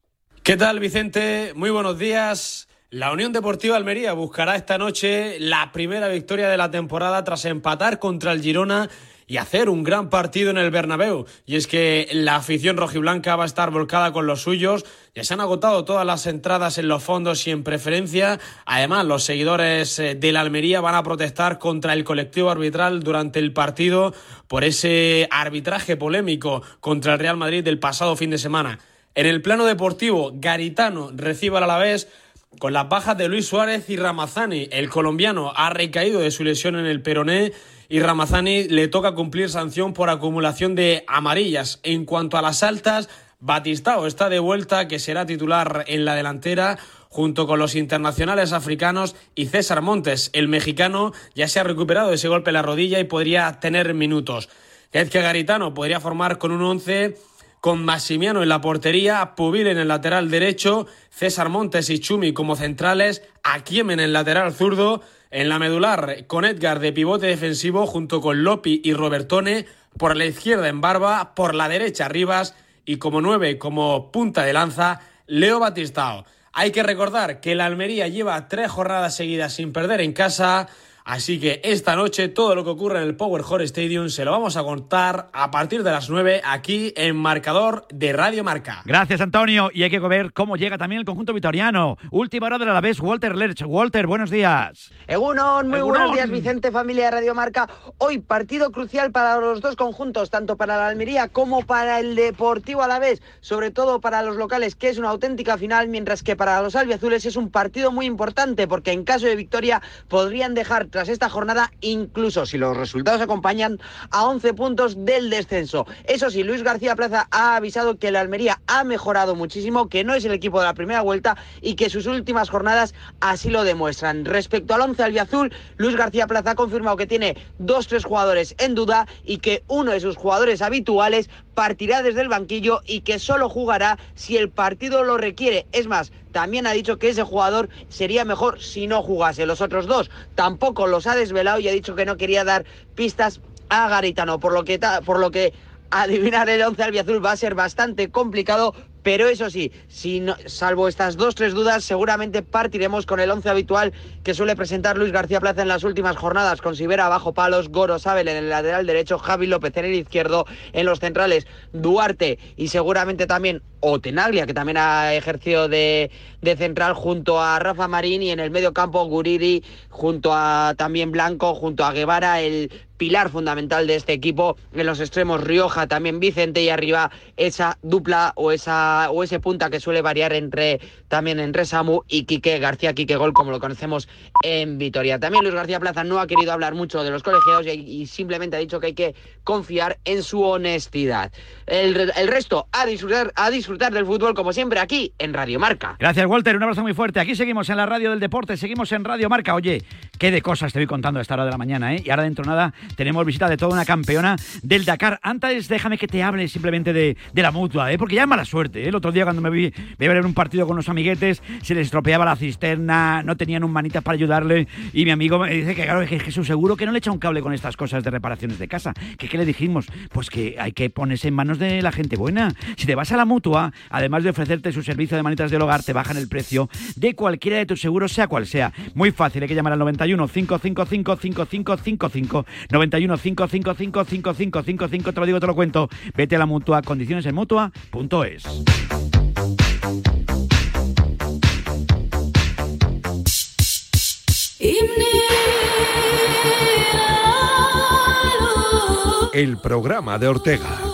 S21: ¿Qué tal, Vicente? Muy buenos días. La Unión Deportiva Almería buscará esta noche la primera victoria de la temporada tras empatar contra el Girona y hacer un gran partido en el Bernabéu. Y es que la afición rojiblanca va a estar volcada con los suyos. Ya se han agotado todas las entradas en los fondos y en preferencia. Además, los seguidores eh, de la Almería van a protestar contra el colectivo arbitral durante el partido por ese arbitraje polémico contra el Real Madrid del pasado fin de semana. En el plano deportivo, Garitano recibe al Alavés con las bajas de Luis Suárez y Ramazani. El colombiano ha recaído de su lesión en el peroné y Ramazani le toca cumplir sanción por acumulación de amarillas. En cuanto a las altas, Batistao está de vuelta, que será titular en la delantera junto con los internacionales africanos y César Montes, el mexicano, ya se ha recuperado de ese golpe en la rodilla y podría tener minutos. Que Garitano podría formar con un once con Massimiano en la portería, Pubil en el lateral derecho, César Montes y Chumi como centrales, Aquiem en el lateral zurdo, en la medular, con Edgar de pivote defensivo junto con Lopi y Robertone, por la izquierda en Barba, por la derecha Rivas y como nueve, como punta de lanza, Leo Batistao. Hay que recordar que la Almería lleva tres jornadas seguidas sin perder en casa, Así que esta noche todo lo que ocurre en el Power Hall Stadium se lo vamos a contar a partir de las 9 aquí en Marcador de Radio Marca.
S10: Gracias, Antonio. Y hay que ver cómo llega también el conjunto vitoriano. Última hora de la vez, Walter Lerch. Walter, buenos días.
S22: Egunon, muy buenos días, Vicente, familia de Radio Marca. Hoy partido crucial para los dos conjuntos, tanto para la Almería como para el Deportivo a la vez, sobre todo para los locales, que es una auténtica final, mientras que para los albiazules es un partido muy importante, porque en caso de victoria podrían dejar tras esta jornada, incluso si los resultados acompañan, a 11 puntos del descenso. Eso sí, Luis García Plaza ha avisado que la Almería ha mejorado muchísimo, que no es el equipo de la primera vuelta y que sus últimas jornadas así lo demuestran. Respecto al 11 albiazul, Luis García Plaza ha confirmado que tiene dos, tres jugadores en duda y que uno de sus jugadores habituales partirá desde el banquillo y que solo jugará si el partido lo requiere. Es más, también ha dicho que ese jugador sería mejor si no jugase. Los otros dos tampoco los ha desvelado y ha dicho que no quería dar pistas a Garitano, por lo que, por lo que adivinar el 11 albiazul va a ser bastante complicado, pero eso sí, si salvo estas dos, tres dudas, seguramente partiremos con el once habitual que suele presentar Luis García Plaza en las últimas jornadas, con Sibera bajo palos, Goro Sabel en el lateral derecho, Javi López en el izquierdo, en los centrales Duarte y seguramente también Otenaglia, que también ha ejercido de, de, central junto a Rafa Marín y en el medio campo Guriri, junto a también Blanco, junto a Guevara, el pilar fundamental de este equipo. En los extremos Rioja, también Vicente y arriba esa dupla o esa o ese punta que suele variar entre también entre Samu y Quique García, Quique Gol, como lo conocemos en Vitoria. También Luis García Plaza no ha querido hablar mucho de los colegiados y, simplemente ha dicho que hay que confiar en su honestidad. El, el resto, a disfrutar, a disfrutar del fútbol como siempre aquí en Radio Marca.
S10: Gracias, Walter. Un abrazo muy fuerte. Aquí seguimos en la radio del deporte, seguimos en Radio Marca. Oye, qué de cosas te voy contando a esta hora de la mañana, ¿eh? Y ahora dentro de nada tenemos visita de toda una campeona del Dakar. Antes déjame que te hable simplemente de, de la mutua, ¿eh? Porque ya es mala suerte. ¿eh? El otro día cuando me vi, vi a ver un partido con unos amiguetes, se les estropeaba la cisterna, no tenían un manita para ayudarle y mi amigo me dice que claro, que Jesús seguro que no le echa un cable con estas cosas de reparaciones de casa. ¿Qué, ¿Qué le dijimos? Pues que hay que ponerse en manos de la gente buena. Si te vas a la mutua, además de ofrecerte su servicio de manitas del hogar, te bajan el precio de cualquiera de tus seguros, sea cual sea. Muy fácil, hay que llamar al 91 555 5555 91 555 5555 te lo digo, te lo cuento. Vete a la mutua, condiciones en mutua.es.
S1: El programa de Ortega.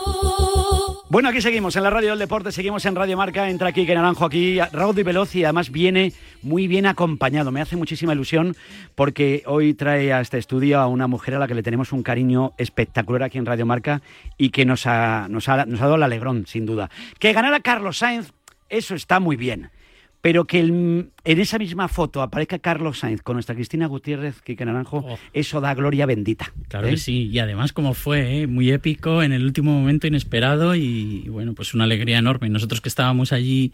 S10: Bueno, aquí seguimos en la Radio del Deporte, seguimos en Radio Marca, entra aquí que Naranjo aquí, Raúl y Veloz y además viene muy bien acompañado. Me hace muchísima ilusión porque hoy trae a este estudio a una mujer a la que le tenemos un cariño espectacular aquí en Radio Marca y que nos ha, nos ha, nos ha dado el alegrón, sin duda. Que ganara Carlos Sainz, eso está muy bien pero que el- en esa misma foto aparezca Carlos Sainz con nuestra Cristina Gutiérrez, Quique Naranjo, eso da gloria bendita.
S23: Claro
S10: ¿eh?
S23: que sí, y además como fue, ¿eh? muy épico, en el último momento inesperado y, bueno, pues una alegría enorme. Nosotros que estábamos allí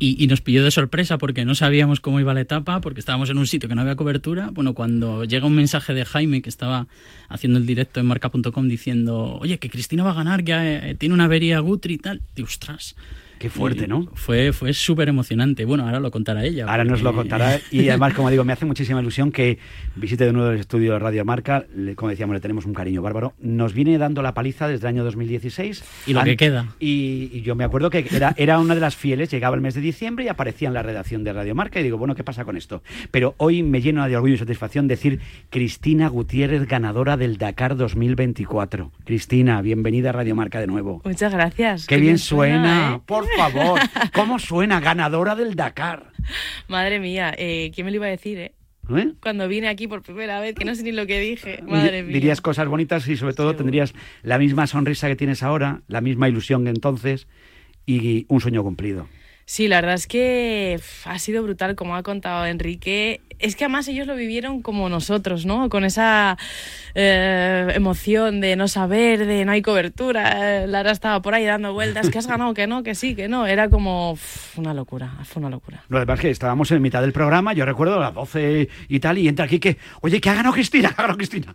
S23: y, y nos pilló de sorpresa porque no sabíamos cómo iba la etapa, porque estábamos en un sitio que no había cobertura. Bueno, cuando llega un mensaje de Jaime que estaba haciendo el directo en marca.com diciendo, oye, que Cristina va a ganar, ya eh, tiene una avería Gutri y tal, y ostras.
S10: Qué fuerte,
S23: Y
S10: ¿no?
S23: Fue, fue súper emocionante. Bueno, ahora lo contará ella.
S10: Ahora nos lo
S23: porque-
S10: contará. Y además, como digo, me hace muchísima ilusión que visite de nuevo el estudio de Radio Marca. Le- como decíamos, le tenemos un cariño bárbaro. Nos viene dando la paliza desde el año 2016.
S23: Y lo que queda.
S10: Y, y yo me acuerdo que era, era una de las fieles. Llegaba el mes de diciembre y aparecía en la redacción de Radio Marca. Y digo, bueno, ¿qué pasa con esto? Pero hoy me llena de orgullo y satisfacción decir Cristina Gutiérrez, ganadora del Dakar 2024. Cristina, bienvenida a Radio Marca de nuevo.
S24: Muchas gracias.
S10: Qué bien suena,
S24: ¿eh?
S10: por favor. ¿Cómo suena ganadora del Dakar?
S24: Madre mía, eh, ¿quién me lo iba a decir, eh?
S10: ¿Eh?
S24: Cuando vine aquí por primera vez, que no sé ni lo que dije. Madre mía.
S10: Dirías cosas bonitas y sobre todo tendrías la misma sonrisa que tienes ahora, la misma ilusión que entonces y un sueño cumplido.
S24: Sí, la verdad es que ha sido brutal, como ha contado Enrique. Es que además ellos lo vivieron como nosotros, ¿no? Con esa eh, emoción de no saber, de no hay cobertura. Eh, Lara estaba por ahí dando vueltas, que has ganado, que no, que sí, que no. Era como uf, una locura, fue una locura.
S10: Lo demás que estábamos en mitad del programa, yo recuerdo a las 12 y tal, y entra aquí que, oye, que ha ganado Cristina, ha ganado Cristina.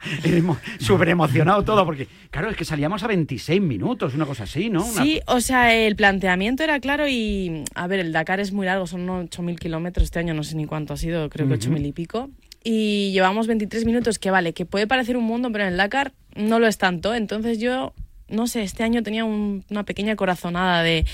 S10: Súper emocionado todo, porque claro, es que salíamos a 26 minutos, una cosa así, ¿no? Una-
S24: Sí, o sea, el planteamiento era claro y, a ver, el Dakar es muy largo, son unos 8.000 kilómetros este año, no sé ni cuánto ha sido, creo que 8.000 y pico. Y llevamos 23 minutos, que vale, que puede parecer un mundo, pero en el Dakar no lo es tanto. Entonces yo, no sé, este año tenía un- una pequeña corazonada de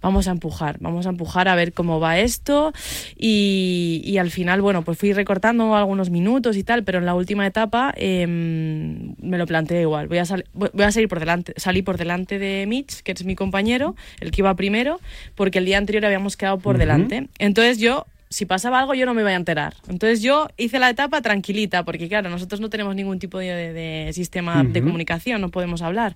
S24: vamos a empujar, vamos a empujar a ver cómo va esto. Y, y al final, bueno, pues fui recortando algunos minutos y tal, pero en la última etapa em, me lo planteé igual. Voy a, sal- voy a salir por delante, salí por delante de Mitch, que es mi compañero, el que iba primero, porque el día anterior habíamos quedado por delante. Entonces yo si pasaba algo yo no me iba a enterar. Entonces yo hice la etapa tranquilita, porque claro, nosotros no tenemos ningún tipo de, sistema de comunicación, no podemos hablar.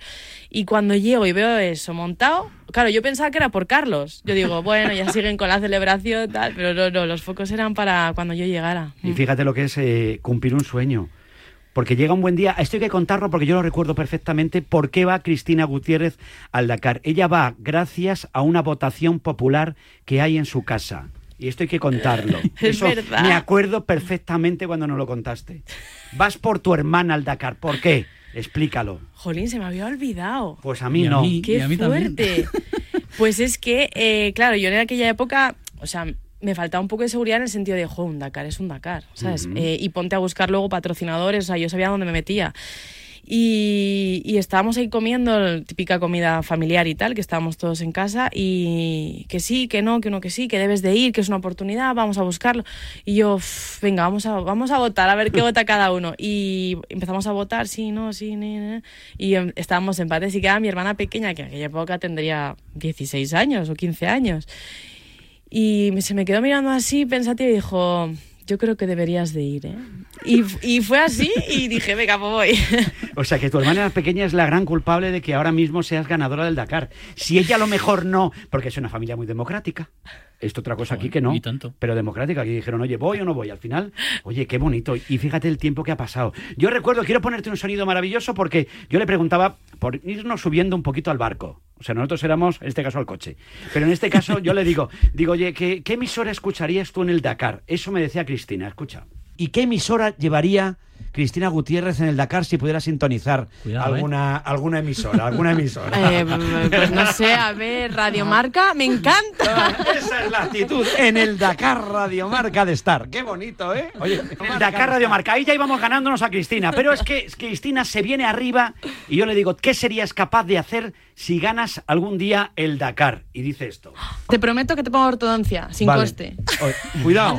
S24: Y cuando llego y veo eso montado, claro, yo pensaba que era por Carlos. Yo digo, bueno, ya siguen con la celebración, tal, pero no, no, los focos eran para cuando yo llegara.
S10: Y fíjate lo que es eh, cumplir un sueño. Porque llega un buen día, esto hay que contarlo porque yo lo recuerdo perfectamente, por qué va Cristina Gutiérrez al Dakar. Ella va gracias a una votación popular que hay en su casa. Y esto hay que contarlo.
S24: Es
S10: Eso
S24: verdad.
S10: Me acuerdo perfectamente cuando nos lo contaste. Vas por tu hermana al Dakar. ¿Por qué? Explícalo.
S24: Jolín, se me había olvidado.
S10: Pues a mí Y a no. mí-
S24: Qué
S10: y a mí también.
S24: fuerte. pues es que, eh, claro, yo en aquella época, o sea, me faltaba un poco de seguridad en el sentido de, jo, un Dakar es un Dakar, ¿sabes? Eh, y ponte a buscar luego patrocinadores, o sea, yo sabía dónde me metía. Y, y estábamos ahí comiendo la típica comida familiar y tal, que estábamos todos en casa y que sí, que no, que uno que sí, que debes de ir, que es una oportunidad, vamos a buscarlo. Y yo, "Uf, venga, vamos a, vamos a votar, a ver qué vota cada uno. Y empezamos a votar, sí, no, sí, ni, ni. y em, estábamos empates y quedaba mi hermana pequeña, que en aquella época tendría 16 años o 15 años. Y se me quedó mirando así, pensativa, y dijo, yo creo que deberías de ir, ¿eh? Y, y fue así y dije, venga, pues voy.
S10: O sea, que tu hermana pequeña es la gran culpable de que ahora mismo seas ganadora del Dakar. Si ella a lo mejor no, porque es una familia muy democrática. Esto otra cosa aquí que no. Pero democrática. Aquí dijeron, oye, voy o no voy. Al final, oye, qué bonito. Y fíjate el tiempo que ha pasado. Yo recuerdo, quiero ponerte un sonido maravilloso porque yo le preguntaba por irnos subiendo un poquito al barco. O sea, nosotros éramos, en este caso, al coche. Pero en este caso yo le digo, digo, oye, ¿qué, qué emisora escucharías tú en el Dakar? Eso me decía Cristina, escucha. ¿Y qué emisora llevaría Cristina Gutiérrez en el Dakar si pudiera sintonizar
S24: Cuidado, ¿eh?
S10: alguna, alguna emisora? Alguna emisora.
S24: Eh, pues no sé, a ver, Radiomarca, me encanta.
S10: Esa es la actitud en el Dakar Radiomarca de estar. Qué bonito, ¿eh? Oye, el Dakar Radiomarca, ahí ya íbamos ganándonos a Cristina, pero es que Cristina se viene arriba y yo le digo, ¿qué serías capaz de hacer si ganas algún día el Dakar? Y dice esto.
S24: Te prometo que te pongo ortodoncia, sin
S10: Vale.
S24: coste.
S10: Oye, cuidado,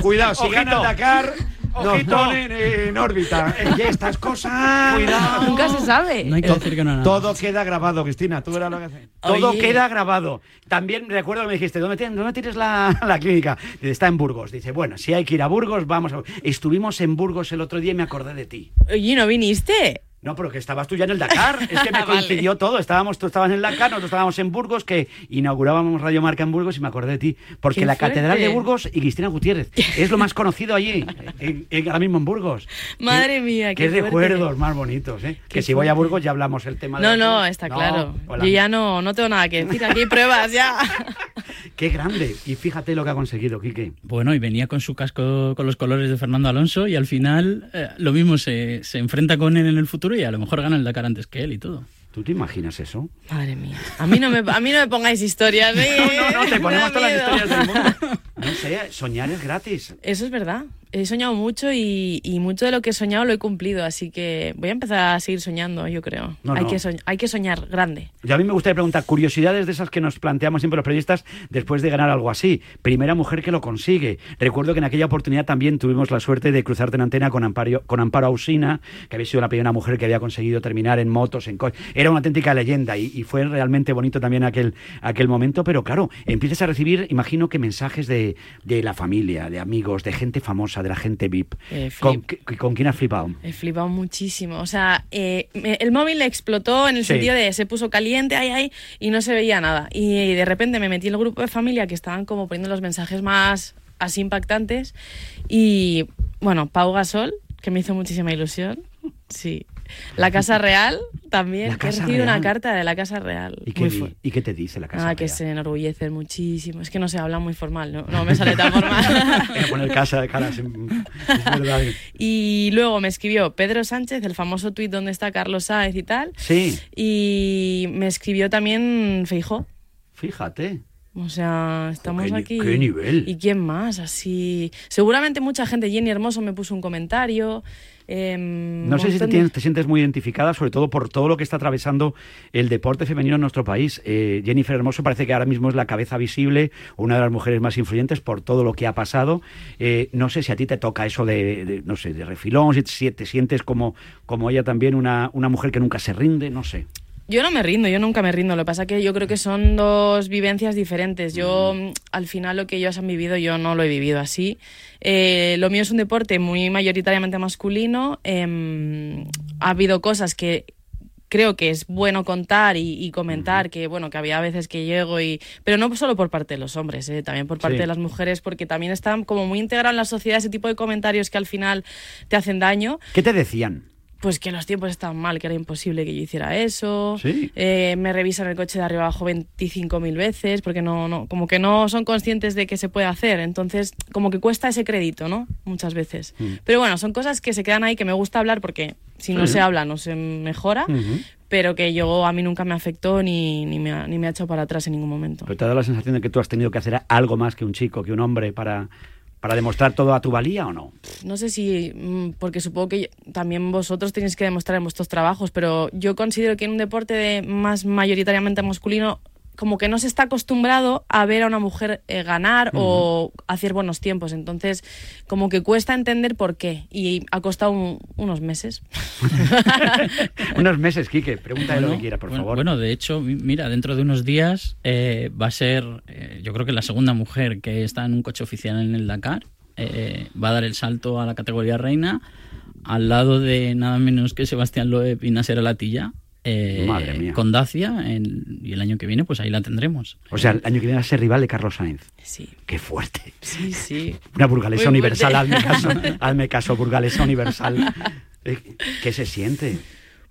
S10: cuidado, si
S24: Ojito.
S10: gana el Dakar,
S24: Ojito.
S10: ponen en órbita. Y estas cosas, cuidado.
S24: Nunca se sabe.
S23: No hay que decir que no nada.
S10: Todo queda grabado, Cristina. Tú verás lo que haces. Todo
S24: Oye.
S10: queda grabado. También recuerdo que me dijiste, ¿dónde tienes, dónde tienes la, la clínica? Dice, está en Burgos. Dice, bueno, si hay que ir a Burgos, vamos a... Estuvimos en Burgos el otro día y me acordé de ti.
S24: Oye, ¿no viniste?
S10: No, pero que estabas tú ya en el Dakar. Es que me
S24: Vale.
S10: coincidió todo. Estábamos, tú estabas en el Dakar, nosotros estábamos en Burgos, que inaugurábamos Radio Marca en Burgos y me acordé de ti. Porque
S24: Qué
S10: la Catedral de. Burgos y Cristina Gutiérrez es lo más conocido allí, en- en- ahora mismo en Burgos.
S24: Madre mía,
S10: Qué, recuerdos más bonitos, ¿eh? Que si voy a. Burgos ya hablamos el tema de...
S24: No,
S10: la-
S24: no, está claro.
S10: hola.
S24: Yo ya no, no tengo nada que decir. Aquí hay pruebas ya.
S10: Qué grande. Y fíjate lo que ha conseguido, Quique.
S23: Bueno, y venía con su casco con los colores de Fernando Alonso y al final eh, lo mismo se, se enfrenta con él en el futuro y a lo mejor gana el Dakar antes que él y todo.
S10: ¿Tú te imaginas eso?
S24: Madre mía. A mí no me, a mí no me pongáis historias. ¿eh?
S10: No, no, te
S24: Me
S10: ponemos
S24: da
S10: todas las historias del mundo. No sé, soñar es gratis.
S24: Eso es verdad. He soñado mucho y, y mucho de lo que he soñado lo he cumplido, así que voy a empezar a seguir soñando, yo creo.
S10: No,
S24: hay,
S10: no.
S24: Que soñ- hay que soñar grande.
S10: Yo a mí me gustaría preguntar curiosidades de esas que nos planteamos siempre los periodistas después de ganar algo así. Primera mujer que lo consigue. Recuerdo que en aquella oportunidad también tuvimos la suerte de cruzarte en antena con Amparo, con Amparo Ausina, que había sido la primera mujer que había conseguido terminar en motos, en coches. Era una auténtica leyenda y, y fue realmente bonito también aquel, aquel momento. Pero claro, empiezas a recibir, imagino que mensajes de, de la familia, de amigos, de gente famosa, de la gente VIP.
S24: Eh,
S10: ¿Con, ¿Con quién has flipado?
S24: He flipado muchísimo. O sea, eh, me- el móvil explotó en el
S10: Sí.
S24: sentido de se puso caliente, ay, ay, y no se veía nada. Y de repente me metí en el grupo de familia que estaban como poniendo los mensajes más así impactantes. Y bueno, Pau Gasol, que me hizo muchísima ilusión. Sí. La Casa Real también. Que he recibido una carta de la Casa Real.
S10: ¿Y qué, di- ¿Y qué te dice la casa?
S24: Ah, que
S10: Real?
S24: se enorgullecen muchísimo. Es que no se habla muy formal, no, no me sale tan formal.
S10: Poner casa de caras. en- Es verdad.
S24: Y luego me escribió Pedro Sánchez, el famoso tuit donde está Carlos Sáez y tal.
S10: Sí,
S24: Y me escribió también Feijó.
S10: fíjate.
S24: O sea, estamos
S10: qué
S24: aquí.
S10: qué nivel.
S24: ¿Y quién más? Así. Seguramente mucha gente. Jenny Hermoso me puso un comentario. Em,
S10: No sé si te, tienes- te sientes muy identificada, sobre todo por todo lo que está atravesando el deporte femenino en nuestro país. Eh, Jennifer Hermoso parece que ahora mismo es la cabeza visible, una de las mujeres más influyentes por todo lo que ha pasado. Eh, no sé si a ti te toca eso de, de, no sé, de refilón, si te, te sientes como, como ella también, una, una mujer que nunca se rinde, no sé.
S24: Yo no me rindo, yo nunca me rindo. Lo que pasa que yo creo que son dos vivencias diferentes. Yo, mm, al final, lo que ellos han vivido, yo no lo he vivido así. Eh, lo mío es un deporte muy mayoritariamente masculino. em, ha habido cosas que creo que es bueno contar y, y comentar que bueno que había veces que llego y pero no solo por parte de los hombres eh, también por parte
S10: Sí.
S24: de las mujeres porque también están como muy integrados en la sociedad ese tipo de comentarios que al final te hacen daño
S10: ¿Qué te decían?
S24: Pues que los tiempos estaban mal, que era imposible que yo hiciera eso.
S10: Sí.
S24: Eh, me revisan el coche de arriba abajo 25.000 veces porque no, no, como que no son conscientes de que se puede hacer. Entonces, como que cuesta ese crédito, ¿no? Muchas veces.
S10: Mm.
S24: Pero bueno, son cosas que se quedan ahí que me gusta hablar porque si no
S10: Sí.
S24: se habla no se mejora, pero que yo a mí nunca me afectó ni, ni, me ha, ni me ha echado para atrás en ningún momento.
S10: Pero te da la sensación de que tú has tenido que hacer algo más que un chico, que un hombre, para, para demostrar toda tu valía o no.
S24: No sé si, mm, porque supongo que también vosotros tenéis que demostrar en vuestros trabajos, pero yo considero que en un deporte de más mayoritariamente masculino, como que no se está acostumbrado a ver a una mujer eh, ganar o hacer buenos tiempos. Entonces, como que cuesta entender por qué. Y ha costado un- unos meses.
S10: Unos meses, Quique, pregúntale lo
S23: Bueno,
S10: que quiera, por
S23: bueno,
S10: favor.
S23: Bueno, de hecho, mi- mira, dentro de unos días eh, va a ser, eh, yo creo que la segunda mujer que está en un coche oficial en el Dakar. eh, va a dar el salto a la categoría reina al lado de nada menos que Sebastián Loeb y Nasser Alatilla. Eh,
S10: Madre mía.
S23: Con Dacia en- y el año que viene pues ahí la tendremos.
S10: O sea, el año que viene va a ser rival de Carlos Sainz.
S24: Sí.
S10: Qué fuerte.
S24: Sí, sí.
S10: Una burgalesa
S24: Muy
S10: universal, hazme caso, hazme caso, burgalesa universal. Eh, ¿Qué se siente?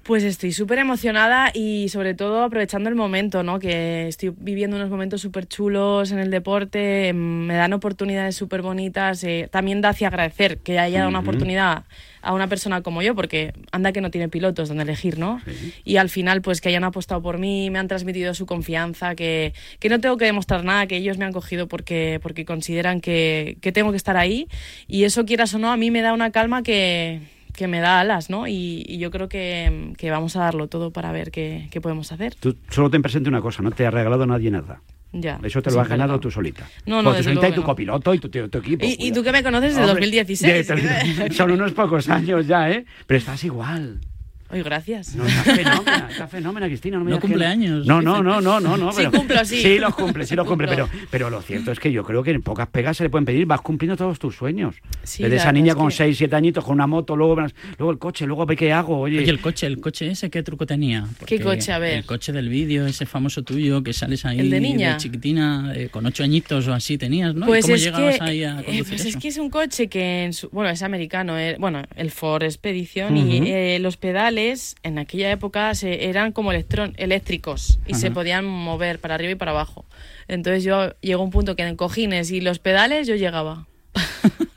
S24: Pues estoy súper emocionada y sobre todo aprovechando el momento, ¿no? Que estoy viviendo unos momentos súper chulos en el deporte, em, me dan oportunidades súper bonitas. eh, también da hacia agradecer que haya dado una
S25: Ujú.
S24: oportunidad a una persona como yo, porque anda que no tiene pilotos donde elegir, ¿no? Y al final, pues que hayan apostado por mí, me han transmitido su confianza, que, que no tengo que demostrar nada, que ellos me han cogido porque, porque consideran que, que tengo que estar ahí. Y eso, quieras o no, a mí me da una calma que, que me da alas, ¿no? Y, y yo creo que, que vamos a darlo todo para ver qué, qué podemos hacer.
S10: Tú solo ten presente una cosa, no te ha regalado nadie nada.
S24: Ya.
S10: Eso te lo has ganado tú solita.
S24: No, no,
S10: tú
S24: desde
S10: solita y tu
S24: no.
S10: copiloto y tu, tu- tu equipo.
S24: Y, y tú que me conoces desde
S10: Hombre,
S24: 2016.
S10: de- son unos pocos años ya, ¿eh? Pero estás igual.
S24: Ay, gracias.
S10: No, está fenómena, está fenómena, Cristina. No, me
S23: No
S10: digas que
S23: cumple años.
S10: No, no, no, no, no. no
S24: Sí
S10: pero-
S24: cumplo, sí.
S10: Sí los cumple, sí los cumple. Pero, pero lo cierto es que yo creo que en pocas pegas se le pueden pedir. Vas cumpliendo todos tus sueños.
S24: Sí,
S10: Desde esa niña
S24: es
S10: con
S24: que-
S10: 6, 7 añitos, con una moto, luego, luego el coche, luego ve qué hago. Oye,
S23: Oye, el coche, el coche ese, ¿qué truco tenía?
S24: ¿Qué
S23: Porque
S24: coche? A ver.
S23: El coche del vídeo, ese famoso tuyo, que sales ahí
S24: ¿El de niña?
S23: chiquitina, eh, con ocho añitos o así tenías, ¿no? ¿Y
S24: Pues
S23: ¿Cómo
S24: es
S23: llegabas
S24: que,
S23: ahí a
S24: eh,
S23: conducir
S24: pues
S23: eso?
S24: es que es un coche que, en su- bueno, es americano, eh, bueno, el Ford Expedition,
S23: Ujú.
S24: y eh, los pedales en aquella época se, eran como eléctricos y se podían mover para arriba y para abajo. Entonces yo llegó un punto que en cojines y los pedales yo llegaba.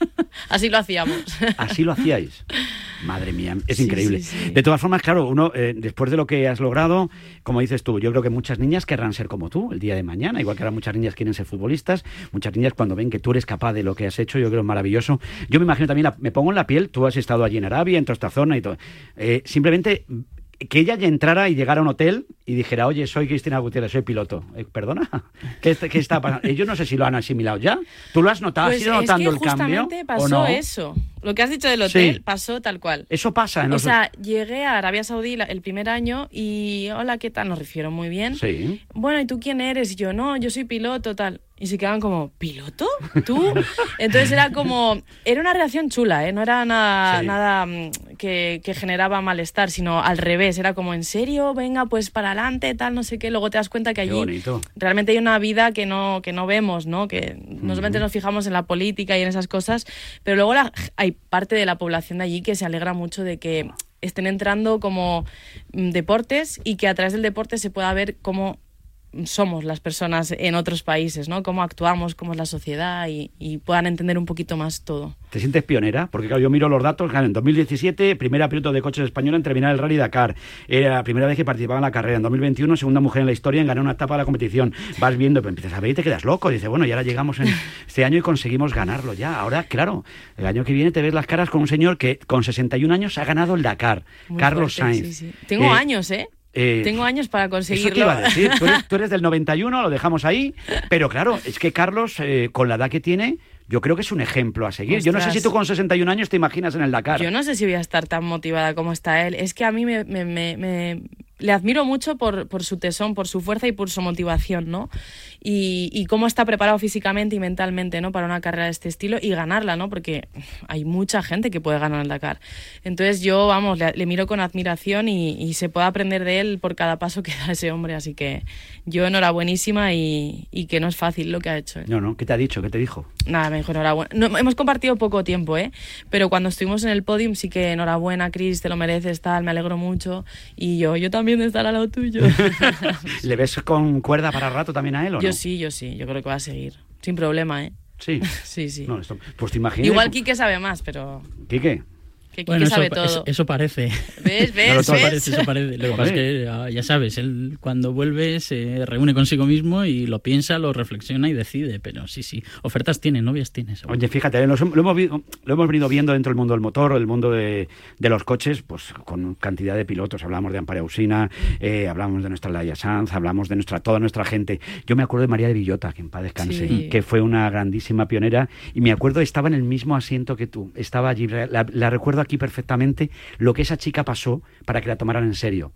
S24: Así lo hacíamos.
S10: Así lo hacíais. Madre mía, es
S24: Sí,
S10: increíble.
S24: sí, sí.
S10: De todas formas, claro, uno, eh, después de lo que has logrado, como dices tú, yo creo que muchas niñas querrán ser como tú el día de mañana, igual que ahora muchas niñas quieren ser futbolistas, muchas niñas cuando ven que tú eres capaz de lo que has hecho, yo creo que es maravilloso. Yo me imagino también, la- me pongo en la piel, tú has estado allí en Arabia, en toda esta zona y todo. Eh, simplemente que ella ya entrara y llegara a un hotel y dijera, oye, soy Cristina Gutiérrez, soy piloto. Eh, ¿Perdona? ¿Qué, está- qué está pasando? Ellos no sé si lo han asimilado ya. ¿Tú lo has notado? ¿Has
S24: Pues
S10: ido
S24: es
S10: notando
S24: que
S10: el cambio?
S24: justamente
S10: ¿O
S24: pasó
S10: no?
S24: eso. Lo que has dicho del hotel
S10: Sí.
S24: pasó tal cual.
S10: Eso pasa en
S24: O sea, llegué a Arabia Saudí el primer año y hola, ¿qué tal? Nos recibieron muy bien.
S10: Sí.
S24: Bueno, ¿y tú quién eres? Y yo, no, yo soy piloto, tal. Y se quedaban como, ¿piloto? ¿Tú? Entonces era como, era una reacción chula, ¿eh? No era nada,
S10: Sí.
S24: nada mm, que, que generaba malestar, sino al revés. Era como, ¿en serio? Venga, pues para adelante, tal, no sé qué. Luego te das cuenta que allí realmente hay una vida que no, que no vemos, ¿no? Que no solamente nos fijamos en la política y en esas cosas, pero luego la- hay parte de la población de allí que se alegra mucho de que estén entrando como mm, deportes y que a través del deporte se pueda ver cómo somos las personas en otros países, ¿no? Cómo actuamos, cómo es la sociedad y, y puedan entender un poquito más todo.
S10: ¿Te sientes pionera? Porque claro, yo miro los datos, claro, en 2017, primera piloto de coches española en terminar el Rally Dakar. Era la primera vez que participaba en la carrera. En 2021, segunda mujer en la historia en ganar una etapa de la competición. Vas viendo, pero empiezas a ver y te quedas loco. Dices, bueno, y ahora llegamos en este año y conseguimos ganarlo ya. Ahora, claro, el año que viene te ves las caras con un señor que con 61 años ha ganado el Dakar,
S24: Muy
S10: Carlos
S24: fuerte,
S10: Sainz.
S24: sí, sí. Tengo
S10: Eh,
S24: años, ¿eh?
S10: Eh,
S24: Tengo años para
S10: Eso
S24: conseguirlo.
S10: te iba a decir. Tú eres, tú eres del 91, lo dejamos ahí. Pero claro, es que Carlos, eh, con la edad que tiene, yo creo que es un ejemplo a seguir. Yo no sé si tú con 61 años te imaginas en el Dakar.
S24: Yo no sé si voy a estar tan motivada como está él. Es que a mí me, me- me- me- le admiro mucho por, por su tesón, por su fuerza y por su motivación, ¿no? Y, y cómo está preparado físicamente y mentalmente, ¿no? Para una carrera de este estilo y ganarla, ¿no? Porque hay mucha gente que puede ganar el Dakar. Entonces yo, vamos, le, le miro con admiración y, y se puede aprender de él por cada paso que da ese hombre. Así que yo enhorabuenísima y, y que no es fácil lo que ha hecho. ¿eh?
S10: No, no, ¿qué te ha dicho? ¿Qué te dijo?
S24: Nada, me dijo enhorabuena. No, hemos compartido poco tiempo, ¿eh? Pero cuando estuvimos en el podium sí que enhorabuena, Chris, te lo mereces, tal, me alegro mucho. Y yo, yo también de estar al lado tuyo.
S10: ¿Le ves con cuerda para rato también a él o no?
S24: yo sí, yo sí, yo creo que va a seguir. Sin problema, ¿eh?
S10: Sí.
S24: Sí, sí.
S10: No, esto- pues te imaginas.
S24: Igual Quique sabe más, pero...
S10: Quique.
S24: Que Quique
S23: Bueno, eso,
S24: sabe todo.
S23: eso, eso parece.
S24: ¿Ves? ¿Ves?
S23: No, eso
S24: ¿Ves?
S23: parece, eso parece. Lo que pasa es que ah, ya sabes, él cuando vuelve se reúne consigo mismo y lo piensa, lo reflexiona y decide. Pero sí, sí, ofertas tiene, novias tiene. seguro.
S10: Oye, fíjate, lo, lo hemos, lo hemos venido viendo dentro del mundo del motor, el mundo de, de los coches, pues con cantidad de pilotos. Hablamos de Ampare Usina, eh, hablamos de nuestra Laia Sanz, hablamos de nuestra toda nuestra gente. Yo me acuerdo de María de Villota, que en paz descanse,
S24: Sí.
S10: que fue una grandísima pionera. Y me acuerdo, estaba en el mismo asiento que tú. Estaba allí, la, la recuerdo aquí perfectamente, lo que esa chica pasó para que la tomaran en serio.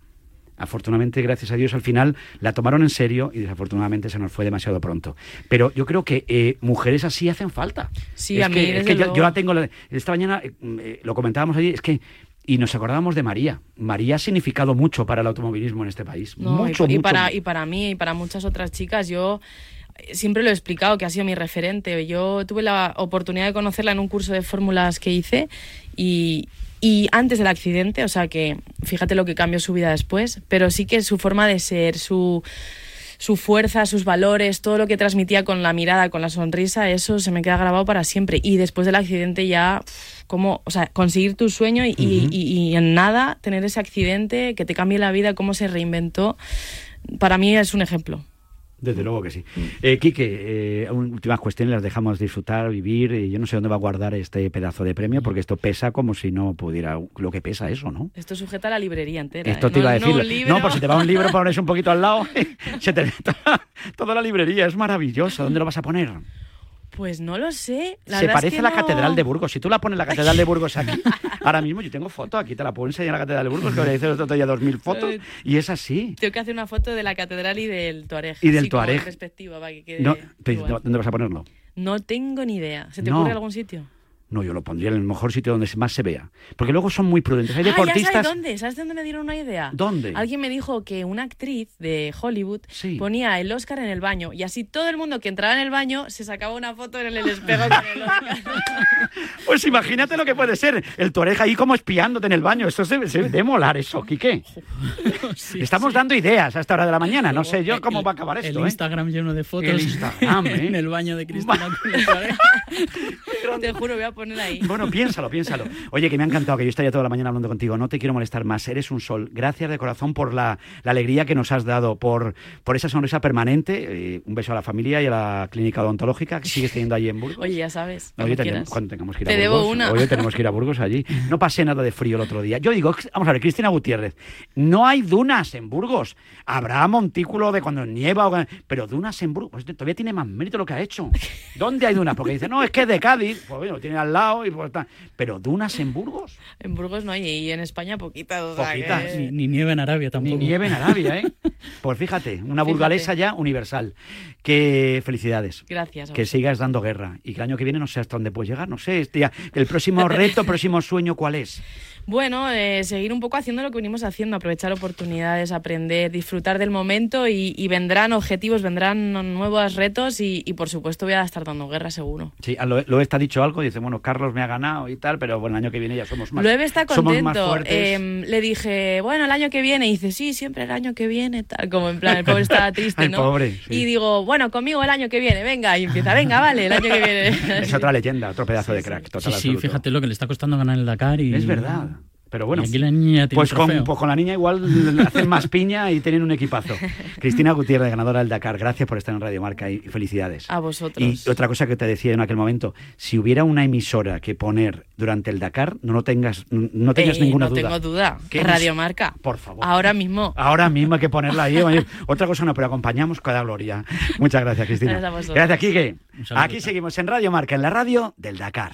S10: Afortunadamente, gracias a Dios, al final la tomaron en serio y desafortunadamente se nos fue demasiado pronto. Pero yo creo que eh, mujeres así hacen falta.
S24: Sí,
S10: es
S24: a mí,
S10: que, es que yo, la tengo. la- Esta mañana eh, eh, lo comentábamos allí, es que. Y nos acordábamos de María. María ha significado mucho para el automovilismo en este país.
S24: No,
S10: mucho,
S24: y, y
S10: mucho.
S24: para, y para mí y para muchas otras chicas, yo siempre lo he explicado que ha sido mi referente. Yo tuve la oportunidad de conocerla en un curso de fórmulas que hice y, y antes del accidente, o sea que fíjate lo que cambió su vida después, pero sí que su forma de ser, su su fuerza, sus valores, todo lo que transmitía con la mirada, con la sonrisa, eso se me queda grabado para siempre. Y después del accidente ya, como, o sea, conseguir tu sueño y- y en nada tener ese accidente que te cambie la vida, cómo se reinventó, para mí es un ejemplo.
S10: Desde luego que sí. Eh, Quique, eh, un- últimas cuestiones, las dejamos disfrutar, vivir. y yo no sé dónde va a guardar este pedazo de premio, porque esto pesa como si no pudiera. Lo que pesa eso, ¿no?
S24: Esto sujeta la librería entera.
S10: Esto
S24: ¿eh?
S10: te iba a decir.
S24: No, libro.
S10: No, por si te va un libro, pones un poquito al lado, se te toda, toda la librería. Es maravilloso. ¿Dónde lo vas a poner?
S24: Pues no lo sé. La
S10: se
S24: es
S10: parece
S24: que
S10: a la
S24: no-
S10: Catedral de Burgos. Si tú la pones la Catedral de Burgos aquí, Ahora mismo yo tengo foto, aquí te la puedo enseñar en la Catedral de Burgos, que le hice el otro día 2.000 fotos, y es así.
S24: Tengo que hacer una foto de la catedral y del Tuareg.
S10: Y del Tuareg.
S24: en perspectiva, para que quede
S10: No. ¿Dónde vas a ponerlo?
S24: No tengo ni idea. ¿Se te
S10: No.
S24: ocurre algún sitio?
S10: No, yo lo pondría en el mejor sitio donde más se vea. Porque luego son muy prudentes. Hay
S24: Ah, ya
S10: deportistas...
S24: sabes dónde. ¿Sabes dónde me dieron una idea?
S10: ¿Dónde?
S24: Alguien me dijo que una actriz de Hollywood ponía el Oscar en el baño y así todo el mundo que entraba en el baño se sacaba una foto en el espejo con el Oscar.
S10: Pues imagínate lo que puede ser. El Toreja ahí como espiándote en el baño. Esto se, se debe molar eso, Quique. Estamos dando ideas a esta hora de la mañana. No sé yo cómo va a acabar
S23: El
S10: esto. ¿eh?
S23: Instagram lleno de fotos
S10: El Instagram, ¿eh?
S23: en el baño de Cristina.
S24: Te juro, voy a poner ahí.
S10: Bueno, piénsalo, piénsalo. Oye, que me ha encantado que yo estaría toda la mañana hablando contigo. No te quiero molestar más. Eres un sol. Gracias de corazón por la, la alegría que nos has dado, por, por esa sonrisa permanente. Eh, un beso a la familia y a la clínica odontológica que sigues teniendo allí en Burgos.
S24: Oye, ya sabes.
S10: Oye,
S24: cuando
S10: tengamos que ir a
S24: Te debo
S10: Burgos.
S24: una.
S10: Oye, tenemos que ir a Burgos allí. No pasé nada de frío el otro día. Yo digo, vamos a ver, Cristina Gutiérrez, no hay dunas en Burgos. Habrá montículo de cuando nieva, o- pero dunas en Burgos. Todavía tiene más mérito lo que ha hecho. ¿Dónde hay dunas? Porque dice, no, es que es de Cádiz. Pues bueno, tiene al lado y pues está. Pero dunas en Burgos.
S24: En Burgos no hay y en España poquitas. o sea
S10: Poquitas.
S24: que-
S23: Ni, ni nieve en Arabia tampoco.
S10: Ni nieve en Arabia, ¿eh? Pues fíjate, una burgalesa ya universal. Que felicidades.
S24: Gracias.
S10: Que sigas dando guerra y que el año que viene no sé hasta dónde puedes llegar, no sé. este ya- el próximo reto, próximo sueño, ¿cuál es?
S24: Bueno, eh, seguir un poco haciendo lo que venimos haciendo, aprovechar oportunidades, aprender, disfrutar del momento y, y vendrán objetivos, vendrán nuevos retos y, y, por supuesto voy a estar dando guerra seguro.
S10: Sí, a lo, lo está dicho algo, dice, bueno, Carlos me ha ganado y tal, pero bueno, el año que viene ya somos más.
S24: Loewe está
S10: somos más
S24: contento.
S10: fuertes.
S24: Eh, le dije, bueno, el año que viene. Y dice, sí, siempre el año que viene, tal. Como en plan, el pobre estaba triste,
S10: El
S24: ¿no?
S10: pobre, sí.
S24: Y digo, bueno, conmigo el año que viene, venga. Y empieza, venga, vale, el año que viene.
S10: es otra leyenda, otro pedazo de crack,
S23: Sí,
S10: total
S23: sí,
S10: absoluto.
S23: fíjate lo que le está costando ganar el Dakar. Y...
S10: Es verdad. Pero bueno,
S23: Y aquí la niña tiene
S10: pues, con, pues con la niña igual hacen más piña y tienen un equipazo. Cristina Gutiérrez, ganadora del Dakar, gracias por estar en Radio Marca y felicidades.
S24: A vosotros.
S10: Y otra cosa que te decía en aquel momento, si hubiera una emisora que poner durante el Dakar, no, lo tengas, no tengas
S24: Eh,
S10: ninguna
S24: no
S10: duda.
S24: tengo duda.
S10: ¿Qué
S24: Radio Marca.
S10: Por favor.
S24: Ahora mismo.
S10: Ahora mismo hay que ponerla ahí. Otra cosa no, pero acompañamos cada gloria. Muchas gracias, Cristina.
S24: Gracias a vosotros.
S10: Gracias, Quique. Aquí seguimos en Radio Marca, en la radio del Dakar.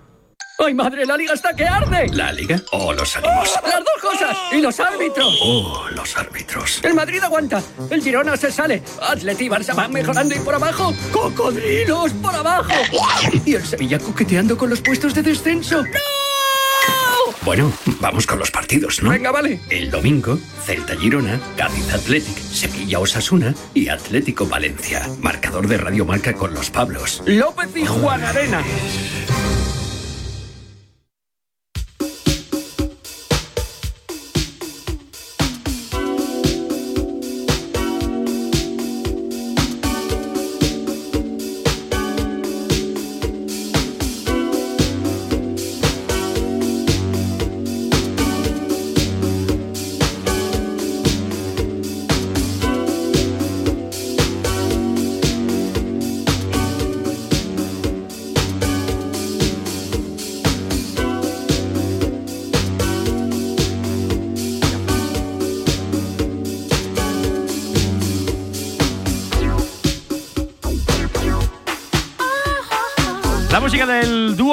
S8: ¡Ay, madre, la liga está que arde!
S17: ¿La liga o los ánimos?
S8: ¡Las dos cosas! ¡Y los árbitros!
S17: Oh, los árbitros.
S8: El Madrid aguanta, el Girona se sale, Atleti y Barça van mejorando y por abajo, ¡cocodrilos por abajo! Y el Sevilla coqueteando con los puestos de descenso.
S17: Bueno, vamos con los partidos, ¿no?
S8: Venga, vale.
S17: El domingo, Celta Girona, Cádiz Athletic, Sevilla Osasuna y Atlético Valencia. Marcador de Radio Marca con los Pablos.
S8: López y Juan Arena.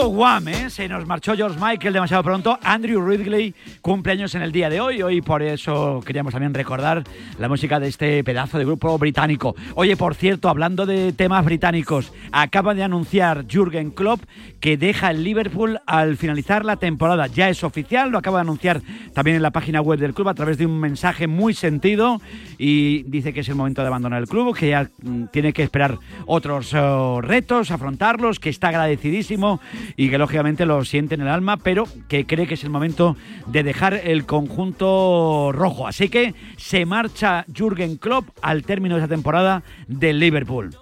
S10: Wham, ¿eh? Se nos marchó George Michael demasiado pronto. Andrew Ridgley cumpleaños en el día de hoy. Hoy por eso queríamos también recordar la música de este pedazo de grupo británico. Oye, por cierto, hablando de temas británicos, acaba de anunciar Jürgen Klopp que deja el Liverpool al finalizar la temporada. Ya es oficial, lo acaba de anunciar también en la página web del club a través de un mensaje muy sentido y dice que es el momento de abandonar el club, que ya mm, tiene que esperar otros oh, retos, afrontarlos, que está agradecidísimo y que lógicamente lo siente en el alma, pero que cree que es el momento de dejar el conjunto rojo. Así que se marcha Jürgen Klopp al término de esa temporada del Liverpool.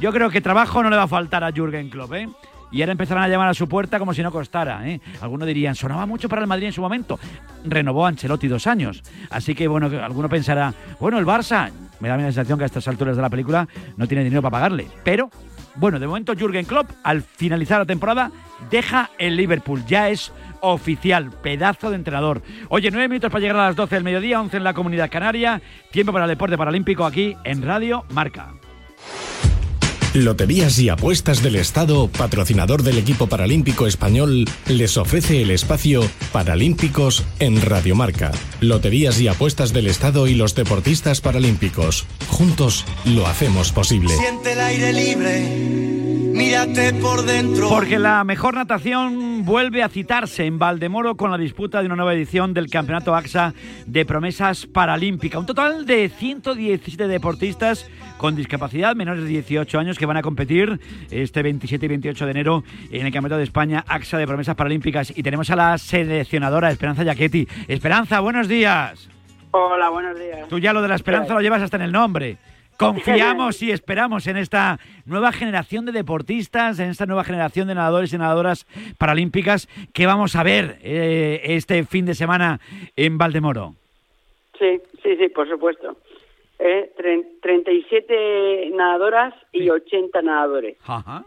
S10: Yo creo que trabajo no le va a faltar a Jürgen Klopp, ¿eh? Y ahora empezarán a llamar a su puerta como si no costara. ¿eh? Algunos dirían, sonaba mucho para el Madrid en su momento. Renovó Ancelotti dos años. Así que, bueno, alguno pensará, bueno, el Barça, me da la sensación que a estas alturas de la película no tiene dinero para pagarle. Pero, bueno, de momento Jürgen Klopp, al finalizar la temporada, deja el Liverpool. Ya es oficial, pedazo de entrenador. Oye, nueve minutos para llegar a las 12 del mediodía, 11 en la Comunidad Canaria. Tiempo para el deporte paralímpico aquí en Radio Marca.
S26: Loterías y Apuestas del Estado, patrocinador del equipo paralímpico español, les ofrece el espacio Paralímpicos en Radiomarca. Loterías y Apuestas del Estado y los deportistas paralímpicos. Juntos lo hacemos posible.
S27: Siente el aire libre mírate por dentro.
S10: Porque la mejor natación vuelve a citarse en Valdemoro con la disputa de una nueva edición del Campeonato AXA de Promesas Paralímpica. Un total de 117 deportistas con discapacidad menores de 18 años que van a competir este 27 y 28 de enero en el Campeonato de España AXA de Promesas Paralímpicas. Y tenemos a la seleccionadora Esperanza Yaquetti. Esperanza, buenos días.
S28: Hola, buenos días.
S10: Tú ya lo de la esperanza lo llevas hasta en el nombre. Confiamos y esperamos en esta nueva generación de deportistas, en esta nueva generación de nadadores y nadadoras paralímpicas que vamos a ver eh, este fin de semana en Valdemoro.
S28: Sí, sí, sí, por supuesto. Eh, 37 nadadoras y 80 nadadores.
S10: Ajá.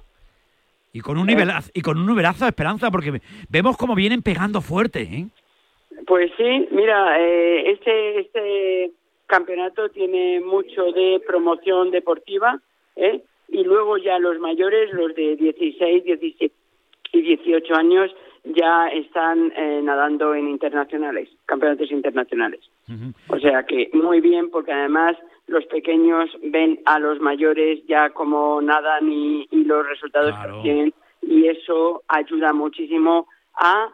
S10: Y con un nivelazo, y con un nivelazo de esperanza, porque vemos cómo vienen pegando fuerte, ¿eh?
S28: Pues sí, mira, eh, este, este campeonato tiene mucho de promoción deportiva, ¿eh? y luego ya los mayores, los de 16, 17 y 18 años, ya están eh, nadando en internacionales, campeonatos internacionales. O sea que muy bien, porque además los pequeños ven a los mayores ya como nadan y, y los resultados que tienen, y eso ayuda muchísimo a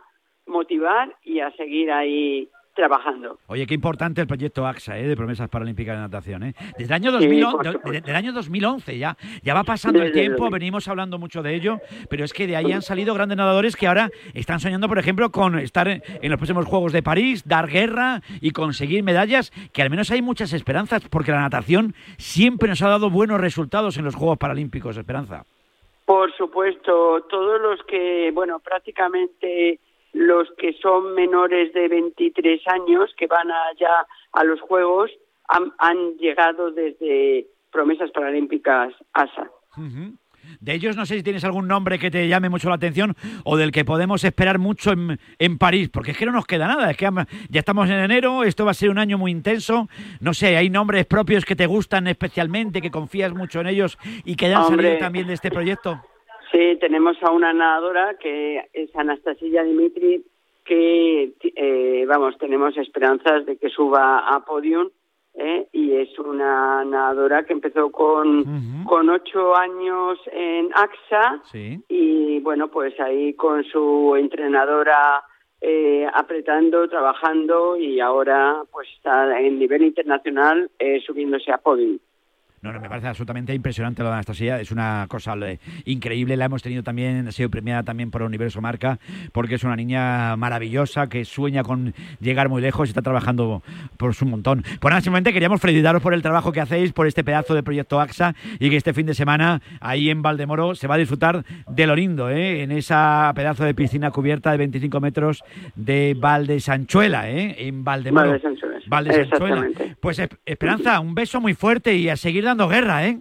S28: motivar y a seguir ahí trabajando.
S10: Oye, qué importante el proyecto AXA, ¿eh? de promesas paralímpicas de natación. ¿eh? Desde el año, 2011, año 2011 ya, ya va pasando el tiempo, venimos hablando mucho de ello, pero es que de ahí han salido grandes nadadores que ahora están soñando, por ejemplo, con estar en, los próximos Juegos de París, dar guerra y conseguir medallas, que al menos hay muchas esperanzas, porque la natación siempre nos ha dado buenos resultados en los Juegos Paralímpicos, Esperanza.
S28: Por supuesto, todos los que, bueno, prácticamente los que son menores de 23 años, que van allá a los Juegos, han, llegado desde promesas paralímpicas ASA.
S10: De ellos no sé si tienes algún nombre que te llame mucho la atención o del que podemos esperar mucho en, en, París, porque es que no nos queda nada, es que ya estamos en enero, esto va a ser un año muy intenso, no sé, hay nombres propios que te gustan especialmente, que confías mucho en ellos y que hayan salido también de este proyecto.
S28: Sí, tenemos a una nadadora que es Anastasia Dimitri, que, eh, vamos, tenemos esperanzas de que suba a podium. ¿eh? y es una nadadora que empezó con, con ocho años en AXA y bueno, pues ahí con su entrenadora eh, apretando, trabajando y ahora pues está en nivel internacional subiéndose a podium.
S10: No, no, me parece absolutamente impresionante lo de Anastasia. Es una cosa eh, increíble. La hemos tenido también, ha sido premiada también por Universo Marca, porque es una niña maravillosa que sueña con llegar muy lejos y está trabajando por su montón. Pues nada, simplemente queríamos felicitaros por el trabajo que hacéis, por este pedazo de proyecto AXA y que este fin de semana ahí en Valdemoro se va a disfrutar de lo lindo, ¿eh? en esa pedazo de piscina cubierta de 25 metros de Valde Sanchuela, ¿eh? en Valdemoro. Valde Sanchuela. Pues Esperanza, un beso muy fuerte y a seguir dando dando guerra, ¿eh?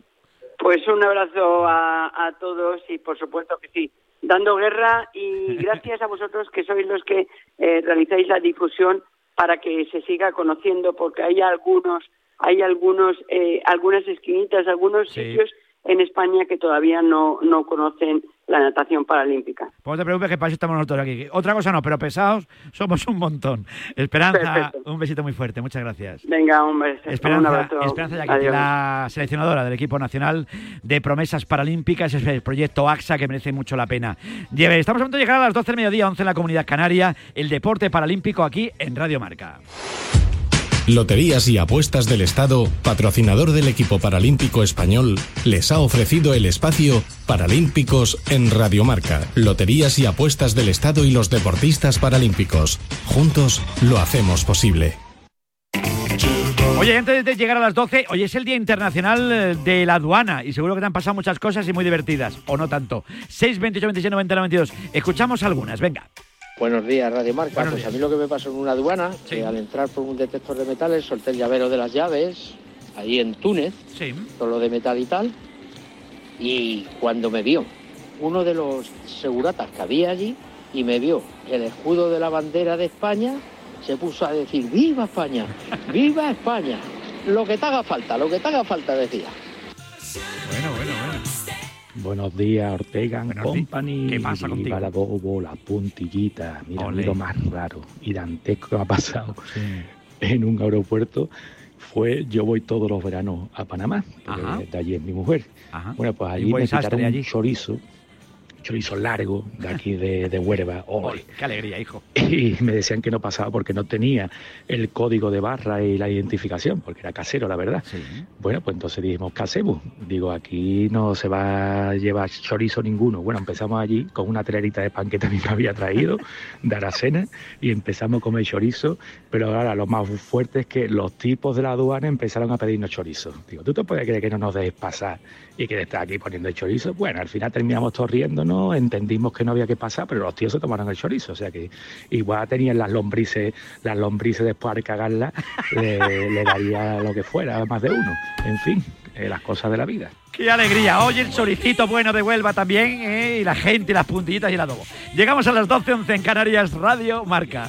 S28: Pues un abrazo a, todos y por supuesto que sí, dando guerra y gracias a vosotros que sois los que eh, realizáis la difusión para que se siga conociendo porque hay algunos hay algunos eh, algunas esquinitas algunos sitios en España que todavía no, no conocen la natación paralímpica.
S10: Pues no te preocupes que para eso estamos nosotros aquí. Otra cosa no, pero pesados somos un montón. Esperanza, un besito muy fuerte. Muchas gracias.
S28: Venga, un beso.
S10: Esperanza, Esperanza ya que la seleccionadora del equipo nacional de promesas paralímpicas, es el proyecto AXA que merece mucho la pena. Estamos a punto de llegar a las 12 del mediodía, 11 en la Comunidad Canaria, el deporte paralímpico aquí en Radio Marca.
S26: Loterías y Apuestas del Estado, patrocinador del equipo paralímpico español, les ha ofrecido el espacio Paralímpicos en Radiomarca. Loterías y Apuestas del Estado y los deportistas paralímpicos. Juntos lo hacemos posible.
S10: Oye, antes de llegar a las 12, hoy es el Día Internacional eh, de la Aduana y seguro que te han pasado muchas cosas y muy divertidas, o no tanto. 6, 28, 26, 90, 92. Escuchamos algunas, venga.
S29: Buenos días, Radio Marca.
S10: Buenos
S29: pues
S10: días.
S29: a mí lo que me pasó en una aduana, que al entrar por un detector de metales solté el llavero de las llaves, ahí en Túnez, todo lo de metal y tal, y cuando me vio uno de los seguratas que había allí y me vio el escudo de la bandera de España, se puso a decir, ¡Viva España! ¡Viva España! Lo que te haga falta, lo que te haga falta, decía.
S10: Bueno, bueno, bueno.
S30: Buenos días, Ortega and
S10: Buenos di-
S30: Company.
S10: ¿Qué pasa contigo?
S30: la bobo, la puntillita. Mira, lo más raro y dantesco que me ha pasado en un aeropuerto fue yo voy todos los veranos a Panamá, de allí es mi mujer.
S10: Ajá.
S30: Bueno, pues allí me quitaron
S10: allí.
S30: un chorizo, chorizo largo de aquí de, de. Ole.
S10: Ole, qué alegría, hijo.
S30: Y me decían que no pasaba porque no tenía el código de barra y la identificación, porque era casero, la verdad. Bueno, pues entonces dijimos, ¿qué hacemos? Digo, aquí no se va a llevar chorizo ninguno. Bueno, empezamos allí con una telerita de pan que también me había traído de Aracena y empezamos a comer chorizo, pero ahora lo más fuerte es que los tipos de la aduana empezaron a pedirnos chorizo. Digo, ¿tú te puedes creer que no nos dejes pasar y que estás aquí poniendo el chorizo? Bueno, al final terminamos todos riéndonos, entendimos que no había que pasar, pero los tíos se tomaron el chorizo, o sea que igual tenían las lombrices, las lombrices después al cagarla, le, le daría lo que fuera, más de uno. En fin, eh, las cosas de la vida.
S10: Qué alegría. Hoy el choricito bueno de Huelva también, ¿eh? y la gente, y las puntillitas y el adobo. Llegamos a las 12, 11 en Canarias, Radio Marca.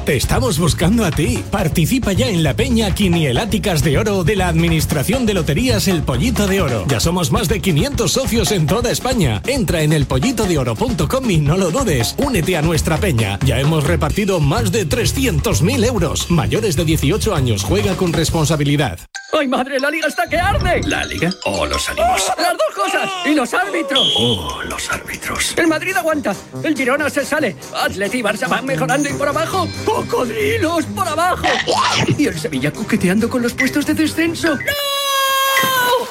S26: Te estamos buscando a ti. Participa ya en la peña Quinieláticas de Oro de la Administración de Loterías El Pollito de Oro. Ya somos más de 500 socios en toda España. Entra en elpollitodeoro.com y no lo dudes. Únete a nuestra peña. Ya hemos repartido más de 300.000 euros. Mayores de 18 años, juega con responsabilidad.
S8: ¡Ay, madre! ¡La liga está que arde!
S31: ¿La liga o los ánimos?
S8: ¡Las dos cosas! ¡Y los árbitros!
S31: Oh, los árbitros.
S8: El Madrid aguanta, el Girona se sale, Atleti y Barça van mejorando y por abajo, ¡cocodrilos por abajo! Y el Sevilla coqueteando con los puestos de descenso.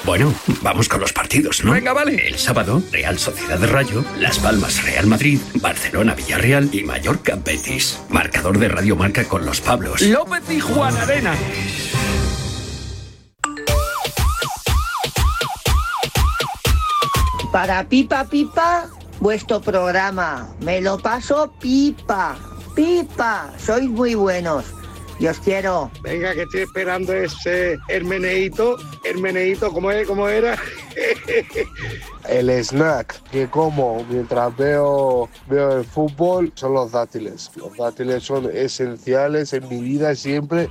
S17: Bueno, vamos con los partidos, ¿no?
S8: Venga, vale.
S17: El sábado, Real Sociedad de Rayo, Las Palmas Real Madrid, Barcelona Villarreal y Mallorca Betis. Marcador de Radio Marca con los Pablos.
S8: López y Juan Arena.
S32: Para Pipa Pipa, vuestro programa. Me lo paso pipa. Pipa, sois muy buenos. Y os quiero.
S33: Venga, que estoy esperando ese Hermeneito. Hermeneito, ¿cómo, es? ¿cómo era?
S34: El snack que como mientras veo, veo el fútbol son los dátiles. Los dátiles son esenciales en mi vida siempre